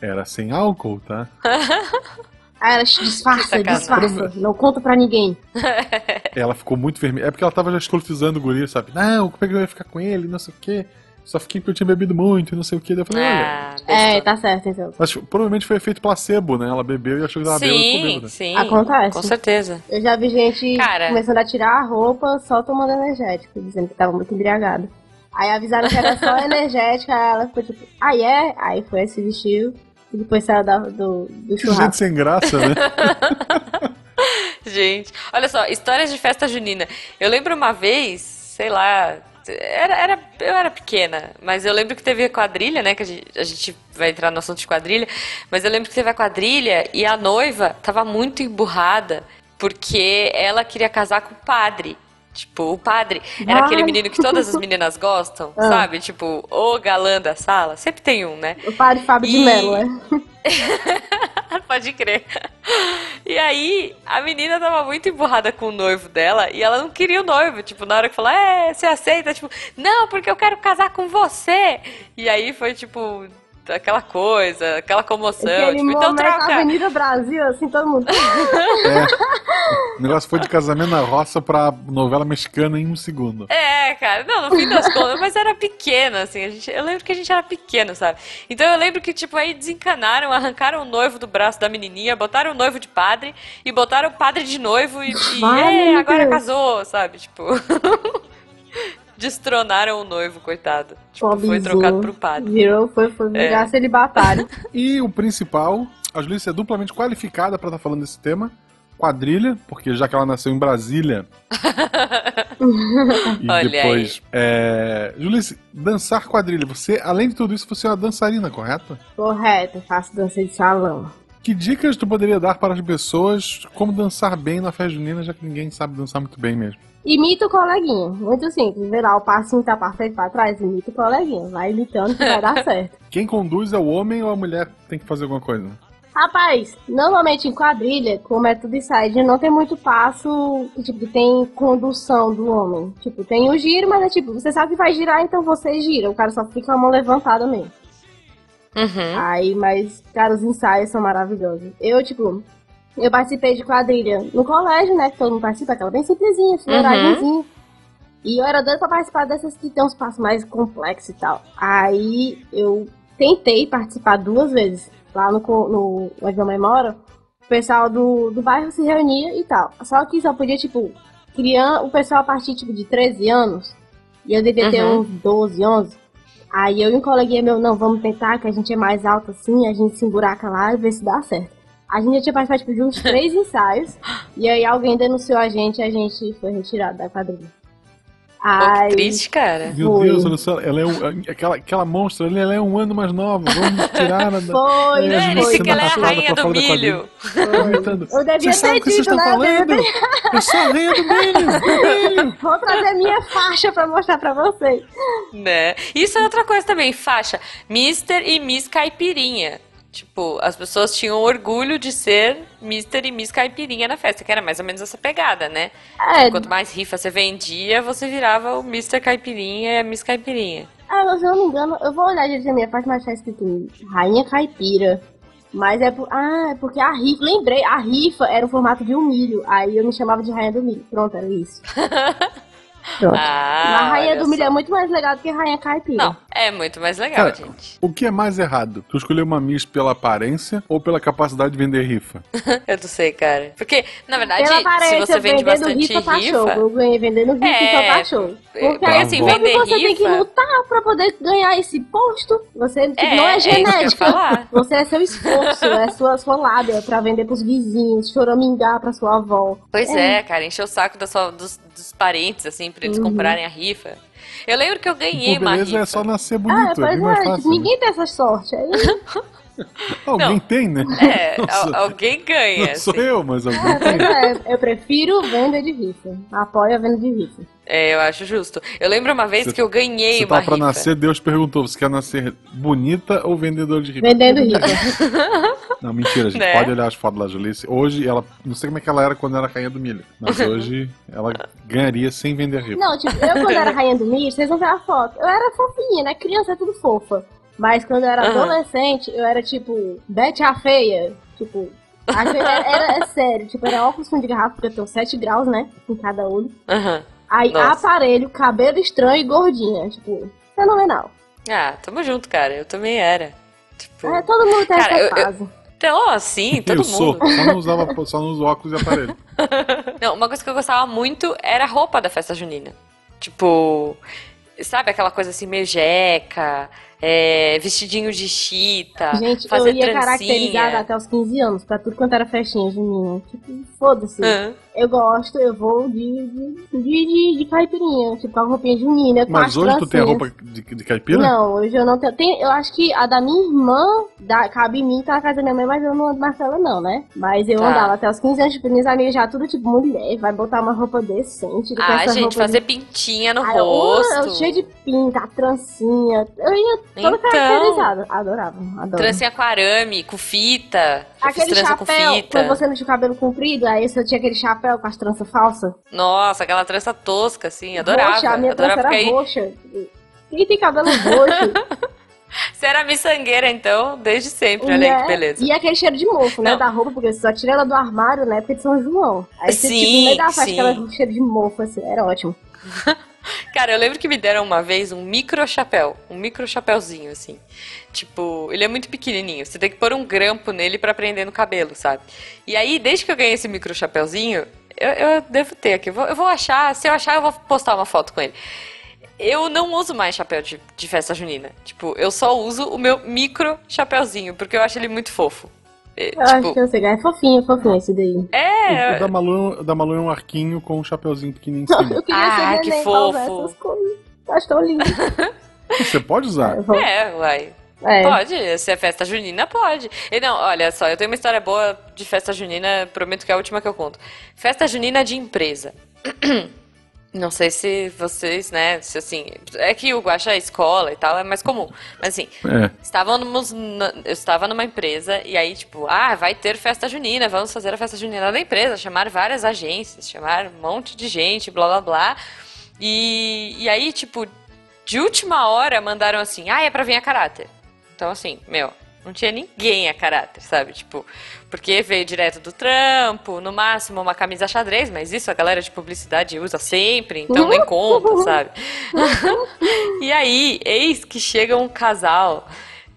era sem álcool, tá? Aí ela disfarça, Que disfarça. Não conta pra ninguém. Ela ficou muito vermelha. É porque ela tava já escrotizando o guri, sabe? Não, como é que eu ia ficar com ele? Não sei o quê. Só fiquei porque eu tinha bebido muito e não sei o quê. Daí eu falei, olha. Ah, É, besta. tá certo, então. Mas provavelmente foi efeito placebo, né? Ela bebeu e achou que tava bêbada e ficou Sim, bêbada. sim. Acontece. Com certeza. Eu já vi gente Cara. começando a tirar a roupa só tomando energético, dizendo que tava muito embriagada. Aí avisaram que era só energética, aí ela ficou tipo, ah, é? Aí foi, se vestiu e depois saiu da- do, do Que gente churrasco. sem graça, né? Gente, olha só, histórias de festa junina. Eu lembro uma vez, sei lá, era, era, eu era pequena, mas eu lembro que teve a quadrilha, né? Que a gente, a gente vai entrar no assunto de quadrilha, mas eu lembro que teve a quadrilha e a noiva tava muito emburrada porque ela queria casar com o padre. Tipo, o padre era Ai. aquele menino que todas as meninas gostam, Ah. sabe? Tipo, o galã da sala. Sempre tem um, né? O padre Fábio de E- Mello, né? Pode crer. E aí, a menina tava muito emburrada com o noivo dela e ela não queria o noivo. Tipo, na hora que falou, é, você aceita? Tipo, não, porque eu quero casar com você. E aí foi, tipo, aquela coisa, aquela comoção. Aquele Tipo, então troca. Avenida Brasil, assim, todo mundo. O negócio foi de casamento na roça pra novela mexicana em um segundo. É, cara, não, no fim das contas, mas era pequena, assim, a gente, eu lembro que a gente era pequeno, sabe? Então eu lembro que, tipo, aí desencanaram, arrancaram o noivo do braço da menininha, botaram o noivo de padre e botaram o padre de noivo e, e Ai, é, agora Deus. casou, sabe? Tipo, destronaram o noivo, coitado. Tipo, foi trocado pro padre. Virou, foi, foi virar É. celibatário. E o principal, a Julícia é duplamente qualificada pra estar falando desse tema. Quadrilha, porque já que ela nasceu em Brasília. e Olha depois. É... Julícia, dançar quadrilha. Você, além de tudo isso, você é uma dançarina, correto? Correto, faço dança de salão. Que dicas tu poderia dar para as pessoas como dançar bem na festa junina, já que ninguém sabe dançar muito bem mesmo? Imita o coleguinha. Muito simples. Vê lá o passinho tá pra frente pra trás, imita o coleguinha. Vai imitando que vai dar certo. Quem conduz é o homem ou a mulher tem que fazer alguma coisa? Rapaz, normalmente em quadrilha, como é tudo side, não tem muito passo que tipo, tem condução do homem. Tipo, tem o giro, mas é tipo, você sabe que vai girar, então você gira. O cara só fica com a mão levantada mesmo. Uhum. Aí, mas, cara, os ensaios são maravilhosos. Eu, tipo, eu participei de quadrilha no colégio, né? Que todo mundo participa, aquela bem simplesinha, floragemzinha. E eu era doida pra participar dessas que tem uns passos mais complexos e tal. Aí eu tentei participar duas vezes. Lá no, no onde minha mãe mora, o pessoal do, do bairro se reunia e tal. Só que só podia, tipo, criar o pessoal a partir, tipo, de 13 anos. E eu devia ter Uhum. uns 12, 11. Aí eu e um coleguinha meu, não, vamos tentar, que a gente é mais alto assim, a gente se emburaca lá e vê se dá certo. A gente já tinha participado tipo, de uns três ensaios, e aí alguém denunciou a gente e a gente foi retirado da quadrilha. Aí, que triste, cara. Meu Foi. Deus, olha só, ela é um, aquela, aquela monstra ali, ela é um ano mais nova. Vamos tirar ela da. foi, É, Dane-se foi, que ela é a rainha do milho. Eu devia ter o que vocês dito, estão né? Eu falando? devia Eu sou a rainha do milho! do milho. Vou trazer minha faixa pra mostrar pra vocês. Né? Isso é outra coisa também, faixa. Mister e Miss Caipirinha. Tipo, as pessoas tinham orgulho de ser Mister e Miss Caipirinha na festa, que era mais ou menos essa pegada, né? É, Quanto mais rifa você vendia, você virava o Mister Caipirinha e a Miss Caipirinha. ah, mas se eu não me engano, eu vou olhar direito na minha faixa, mas tá escrito Rainha Caipira. Mas é por... Ah, é porque a rifa. Lembrei, a rifa era o formato de um milho. Aí eu me chamava de Rainha do Milho. Pronto, era isso. Pronto. Ah, a Rainha do Milho só. é muito mais legal do que a Rainha Caipira. Não, é muito mais legal, Cara, gente. O que é mais errado? Tu escolher uma Miss pela aparência ou pela capacidade de vender rifa? Eu não sei, cara. Porque, na verdade, Pela se você vende bastante rifa, tá show. rifa. Eu ganhei vendendo rifa É, então tá show. Porque porque aí, assim, vender você tem que rifa- lutar pra poder ganhar esse posto. Você tipo, É, não é é genética. falar. Você é seu esforço, é sua, sua lábia pra vender pros vizinhos, choramingar pra sua avó. Pois é, cara, encher o saco da sua- dos, dos parentes, assim, pra eles Uhum. comprarem a rifa. Eu lembro que eu ganhei Por uma beleza é só nascer Ah, bonito, é pois bem mais é, fácil. tipo, ninguém tem essa sorte. Aí, Alguém Não. tem, né? É, alguém ganha. Não sou assim. eu, mas alguém pois tem. é, eu prefiro venda de rifa. Apoio a venda de rifa. É, eu acho justo. Eu lembro uma vez Você- que eu ganhei Você uma tá pra rifa. nascer, Deus perguntou: você quer nascer bonita ou vendedor de rifa? Vendendo rifa. Não, mentira, gente. Né? Pode olhar as fotos da Julice. Hoje, ela. Não sei como é que ela era quando era rainha do milho. Mas hoje ela ganharia sem vender rifa. Não, tipo, eu quando era rainha do milho, vocês vão ver a foto. Eu era fofinha, né? Criança é tudo fofa. Mas quando eu era adolescente, eu era tipo, Bete a feia. Tipo, a feia era, era- é sério. Tipo, era óculos fundo de garrafa, porque eu tenho 7 graus, né? Em cada olho. Aham. Aí, Nossa. aparelho, cabelo estranho e gordinha. Tipo, fenomenal. Ah, tamo junto, cara. Eu também era. Tipo. É, todo mundo tem Cara, essa eu- eu- fase. Então, assim, todo eu sou. mundo. Só não, usava, só não uso óculos e aparelho. Não, uma coisa que eu gostava muito era a roupa da festa junina. Tipo, sabe aquela coisa assim, meio jeca, é, vestidinho de chita, Gente, fazer eu ia trancinha. caracterizada até os 15 anos, pra tudo quanto era festinha junina. Tipo, foda-se. Hã? Eu gosto, eu vou de, de, de, de, de caipirinha, tipo, com a roupinha junina. com Mas as hoje tu tem a roupa de, de caipira? Não, hoje eu não tenho. Tem, eu acho que a da minha irmã da, cabe em mim, tá na casa da minha mãe, mas eu não ando mais com ela, não, né? Mas eu Tá. andava até os 15 anos, tipo, minhas amigas já tudo tipo mulher, vai botar uma roupa decente. Ah, essa gente, roupa fazer de... pintinha no Ai, eu- rosto. eu cheio de pinta, trancinha. Eu ia toda Então. caracterizada. Adorava, adoro. Trancinha com arame, com fita. Já Aquele trança com chapéu, fita. quando você não tinha o cabelo comprido, aí você tinha aquele chapéu com as tranças falsas. Nossa, aquela trança tosca, assim, adorava. Roxa, a minha trança adorava era porque aí. roxa. Quem tem cabelo roxo? Você era miçangueira, então, desde sempre. Olha aí né? que beleza. E aquele cheiro de mofo, né? Não. Da roupa, porque você só tira ela do armário na época de São João. Aí você, Sim, tipo, meio da sim. aquela cheiro de mofo, assim, era ótimo. Cara, eu lembro que me deram uma vez um micro chapéu, um micro chapéuzinho assim. Tipo, ele é muito pequenininho, você tem que pôr um grampo nele pra prender no cabelo, sabe? E aí, desde que eu ganhei esse micro chapéuzinho, eu, eu devo ter aqui. Eu vou, eu vou achar, se eu achar, eu vou postar uma foto com ele. Eu não uso mais chapéu de, de festa junina. Tipo, eu só uso o meu micro chapéuzinho, porque eu acho ele muito fofo. É, Eu acho tipo, que eu sei, é fofinho, fofinho esse daí. O é. da Malu, o da Malu é um arquinho com um chapeuzinho pequenininho em cima. Eu queria Ah, ser que fofo. essas coisas. Eu Acho tão lindo. Você pode usar. É, uai. É. Pode, se é festa junina, pode. E não, olha só, eu tenho uma história boa de festa junina, prometo que é a última que eu conto. Festa junina de empresa. Não sei se vocês, né, se assim, é que o Guaxa é escola e tal, é mais comum. Mas assim, É. estávamos, na- eu estava numa empresa e aí, tipo, ah, vai ter festa junina, vamos fazer a festa junina da empresa, chamar várias agências, chamar um monte de gente, blá blá blá. E, e aí, tipo, de última hora mandaram assim, ah, é pra vir a caráter. Então, assim, meu, não tinha ninguém a caráter, sabe? Tipo, porque veio direto do trampo, no máximo uma camisa xadrez, mas isso a galera de publicidade usa sempre, então nem conta, sabe? e aí, eis que chega um casal,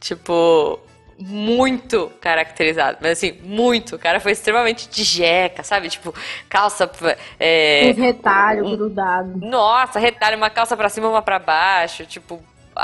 tipo, muito caracterizado, mas assim, muito. O cara foi extremamente de jeca, sabe? Tipo, calça. É, Uns retalhos grudados. nossa, retalho, uma calça pra cima, uma pra baixo, tipo,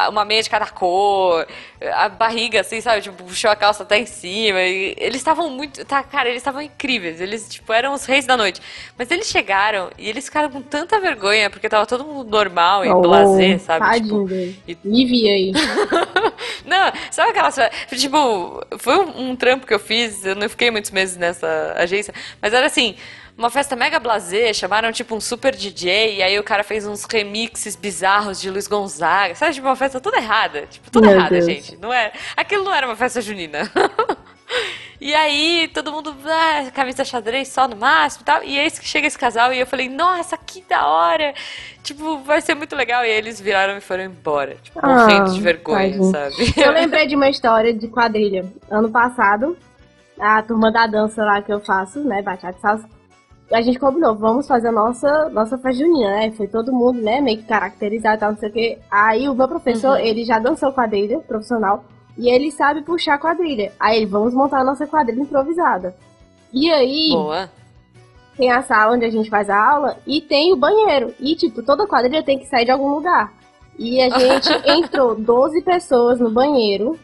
uma meia de cada cor, a barriga, assim, sabe? Tipo, puxou a calça até em cima. e eles estavam muito. Tá, cara, eles estavam incríveis. Eles, tipo, eram os reis da noite. Mas eles chegaram e eles ficaram com tanta vergonha, porque tava todo mundo normal e Oh, blasé, sabe? Tadinho Tipo, e- Me vi aí. não, sabe aquelas. Tipo, foi um, um trampo que eu fiz, eu não fiquei muitos meses nessa agência, mas era assim. Uma festa mega blasé, chamaram tipo um super DJ, e aí o cara fez uns remixes bizarros de Luiz Gonzaga. Sabe, tipo, uma festa toda errada. Tipo, toda Meu errada, Deus. gente. Não é, aquilo não era uma festa junina. E aí, todo mundo, ah, camisa xadrez só no máximo e tal. E eis que chega esse casal e eu falei, nossa, que da hora! Tipo, vai ser muito legal. E aí eles viraram e foram embora. Tipo, Ah, morrendo de vergonha, tadinho. sabe? Eu lembrei de uma história de quadrilha. Ano passado, a turma da dança lá que eu faço, né, bachata salsa, a gente combinou, vamos fazer a nossa, nossa festa junina, né? Foi todo mundo, né, meio que caracterizado e tal, não sei o quê. Aí o meu professor, Uhum. ele já dançou quadrilha profissional e ele sabe puxar quadrilha. Aí ele, vamos montar a nossa quadrilha improvisada. E aí, Boa. tem a sala onde a gente faz a aula e tem o banheiro. E, tipo, toda quadrilha tem que sair de algum lugar. E a gente entrou 12 pessoas no banheiro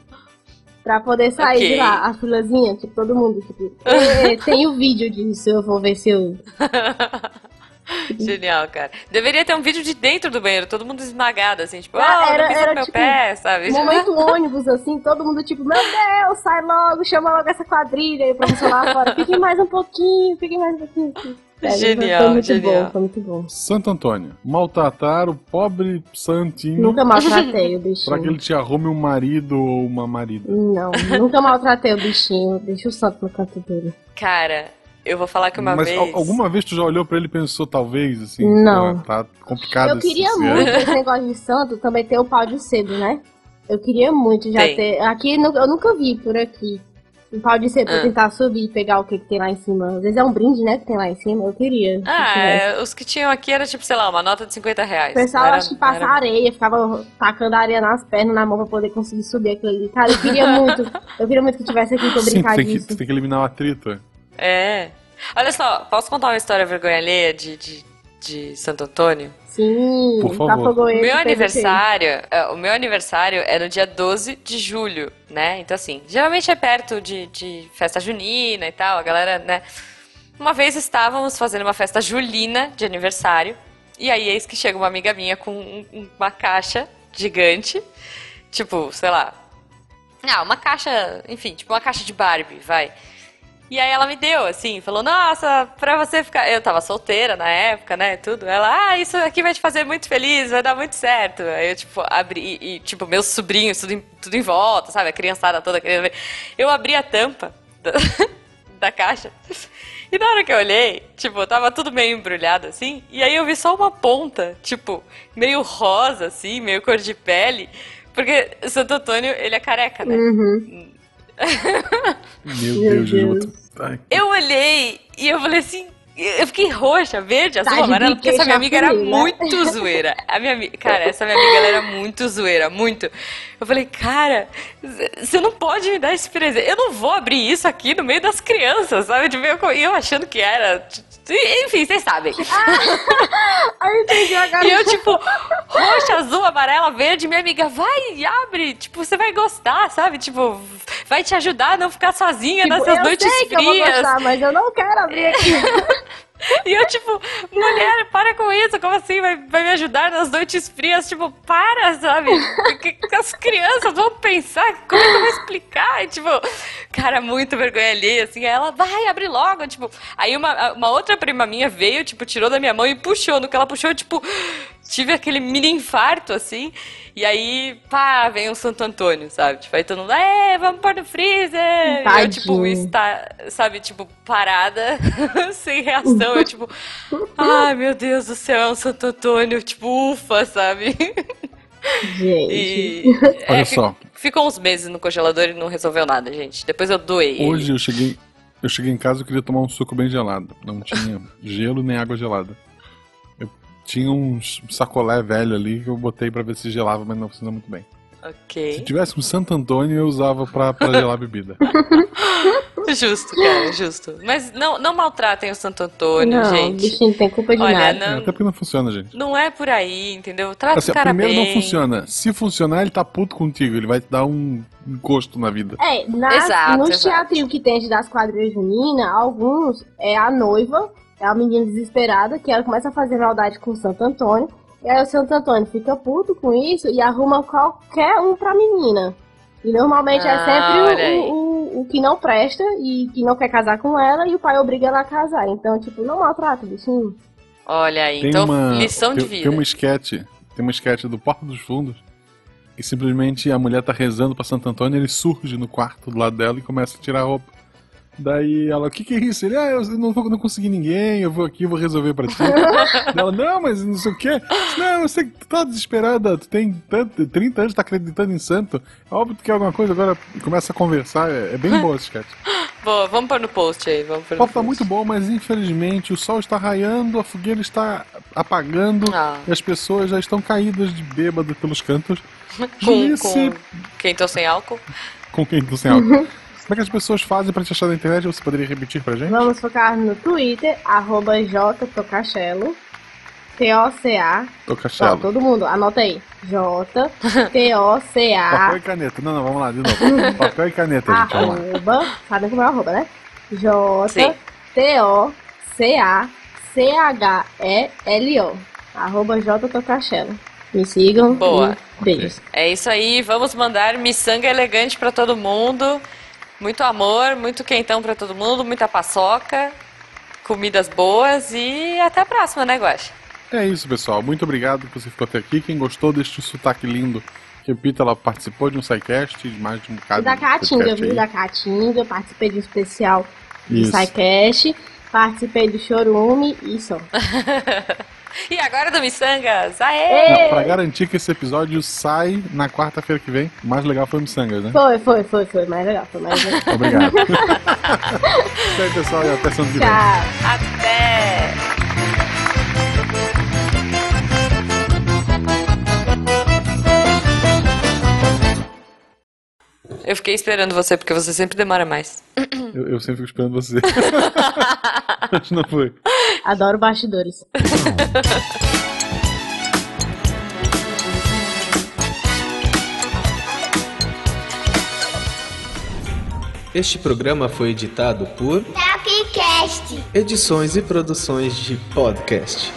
pra poder sair Ok. de lá. A filazinha, tipo, todo mundo, tipo, "Ê, tem o vídeo disso, eu vou ver se eu. Genial, cara. Deveria ter um vídeo de dentro do banheiro, todo mundo esmagado, assim, tipo, Ah, oh, era- não meu tipo pé, sabe? Momento ônibus, assim, todo mundo, tipo, meu Deus, sai logo, chama logo essa quadrilha. E o professor lá fora, fiquem mais um pouquinho, fiquem mais um pouquinho. Sério, Genial, foi muito genial. bom, foi muito bom. Santo Antônio. Maltratar o pobre santinho Nunca maltratei o pra que bichinho. ele te arrume um marido ou uma marida. Não, nunca maltratei o bichinho. Deixa o santo no canto dele. Cara, eu vou falar que uma Mas vez. al- alguma vez tu já olhou pra ele e pensou, talvez, assim? Não. Tá, tá complicado Eu queria esse muito, ano. esse negócio de santo, também ter o pau de sebo, né? Eu queria muito já Tem. ter. Aqui eu nunca vi por aqui. Um pau de sebo pra Ah. tentar subir e pegar o que, que tem lá em cima. Às vezes é um brinde, né? Que tem lá em cima. Eu queria. que Ah, tivesse. é, os que tinham aqui era tipo, sei lá, uma nota de 50 reais. O pessoal Não era- acho que passa não era- areia, ficava tacando areia nas pernas, na mão pra poder conseguir subir aquilo ali. Cara, eu queria muito. Eu queria muito que tivesse aqui pra eu Sim, tu brincar tem, que, disso. tu tem que eliminar o atrito. É. Olha só, posso contar uma história vergonha alheia de, de, de Santo Antônio? Sim, Por favor. Cafogoê, O meu aniversário, é, o meu aniversário é no dia 12 de julho, né? Então assim, geralmente é perto de, de festa junina e tal, a galera, né? Uma vez estávamos fazendo uma festa julina de aniversário, e aí eis que chega uma amiga minha com um- um- uma caixa gigante, tipo, sei lá. Ah, uma caixa, enfim, tipo uma caixa de Barbie, vai. E aí ela me deu, assim, falou, nossa, pra você ficar. Eu tava solteira na época, né? Tudo. Ela, ah, isso aqui vai te fazer muito feliz, vai dar muito certo. Aí eu, tipo, abri, e, e, tipo, meus sobrinhos, tudo em, tudo em volta, sabe? A criançada toda querendo ver. Eu abri a tampa da, da caixa. E na hora que eu olhei, tipo, tava tudo meio embrulhado assim, e aí eu vi só uma ponta, tipo, meio rosa, assim, meio cor de pele. Porque Santo Antônio, ele é careca, né? Uhum. Meu, Deus, Ju, Deus. ai, Eu olhei e eu falei assim. Eu fiquei roxa, verde, azul, Tá de amarela, porque essa minha amiga era muito zoeira. A minha amiga, cara, essa minha amiga era muito zoeira, muito. Eu falei, cara, você não pode me dar esse presente. Eu não vou abrir isso aqui no meio das crianças, sabe? Tipo, eu, eu achando que era. Enfim, vocês sabem. Aí eu entendi agora. E eu, tipo, roxa, azul, amarela, verde, minha amiga, vai e abre, tipo, você vai gostar, sabe? Tipo, vai te ajudar a não ficar sozinha Tipo, nessas eu noites sei que eu vou frias. gostar, mas eu não quero abrir aqui. E eu, tipo, mulher, para com isso, como assim? Vai, vai me ajudar nas noites frias? Tipo, para, sabe? As crianças vão pensar? Como é que eu vou explicar? E, tipo, cara, muito vergonha ali, assim. Ela, vai, abre logo. Tipo, aí uma, uma outra prima minha veio, tipo, tirou da minha mão e puxou. No que ela puxou, tipo, tive aquele mini infarto, assim. E aí, pá, vem um Santo Antônio, sabe? Tipo, aí todo mundo, é, vamos pôr no freezer. E eu, tipo, Tadinho. está, sabe, tipo, parada, sem reação. Eu, tipo, ai, meu Deus do céu, é um Santo Antônio. Tipo, ufa, sabe? Gente. E. Olha é, só. fi- Ficou uns meses no congelador e não resolveu nada, gente. Depois eu doei. ele. Hoje eu cheguei, eu cheguei em casa e queria tomar um suco bem gelado. Não tinha gelo nem água gelada. Tinha um sacolé velho ali que eu botei pra ver se gelava, mas não funcionou muito bem. Se Ok. tivesse um Santo Antônio, eu usava pra, pra gelar a bebida. Justo, cara, justo. Mas não, não maltratem o Santo Antônio, não, gente. bichinho não tem culpa de Olha, nada. É, não, até porque não funciona, gente. não é por aí, entendeu? Trata Assim, o cara primeiro bem. não funciona. Se funcionar, ele tá puto contigo. Ele vai te dar um gosto na vida. É, na, Exato, nos exato. teatrinhos que tem das quadrilhas juninas, alguns é a noiva, é a menina desesperada, que ela começa a fazer maldade com o Santo Antônio. E aí o Santo Antônio fica puto com isso e arruma qualquer um pra menina. E normalmente Ah, é sempre o, o, o, o que não presta e que não quer casar com ela e o pai obriga ela a casar. Então, tipo, não maltrata o bichinho. Olha aí, Tem então uma, lição de tem, vida. Tem uma esquete, tem uma esquete do Porta dos Fundos que simplesmente a mulher tá rezando pra Santo Antônio, ele surge no quarto do lado dela e começa a tirar a roupa. Daí ela, o que que é isso? Ele, ah, eu não, vou, não consegui ninguém, eu vou aqui, vou resolver pra ti. Ela, não, mas não sei o quê. Não, eu sei que tu tá desesperada, tu tem tanto, 30 anos, tá acreditando em santo. É óbvio que quer alguma coisa, agora começa a conversar, é, é bem boa esse sketch. Boa, vamos pôr no post aí, vamos pôr O papo tá post. muito bom, mas infelizmente o sol está raiando, a fogueira está apagando Ah. e as pessoas já estão caídas de bêbado pelos cantos. Com, com quem tô sem álcool. com quem tu sem álcool. Como é que as pessoas fazem pra te achar na internet? Você poderia repetir pra gente? Vamos focar no Twitter, arroba jtocachelo, T-O-C-A. Tô Ó, todo mundo, anota aí. Papel J-T-O-C-A. e caneta. Não, não, vamos lá, de novo. Papel e caneta, gente, vamos lá. arroba, sabe como é arroba, né? Sim. J-T-O-C-A-C-H-E-L-O. Arroba jtocachelo. Me sigam. Boa. e Beijos. É isso aí, vamos mandar miçanga elegante pra todo mundo. Muito amor, muito quentão pra todo mundo, muita paçoca, comidas boas e até a próxima, né, Guaxa? É isso, pessoal. Muito obrigado que você ficou até aqui. Quem gostou deste sotaque lindo, repita, ela participou de um SciCast, de mais de um bocado da Caatinga, viu? aí. Da Caatinga. Participei de um especial do. SciCast. Participei do Chorume e só. E agora do Miçangas, Ei! aê! Não, pra garantir que esse episódio sai na quarta-feira que vem, o mais legal foi o Missangas, né? Foi, foi, foi, foi. Mais legal, foi mais legal. Obrigado. Isso aí, pessoal, e até semana que vem. Tchau. Até! Eu fiquei esperando você, porque você sempre demora mais. Eu, eu sempre fico esperando você. Não foi. Adoro bastidores. Este programa foi editado por Tapcast. Edições e Produções de Podcast.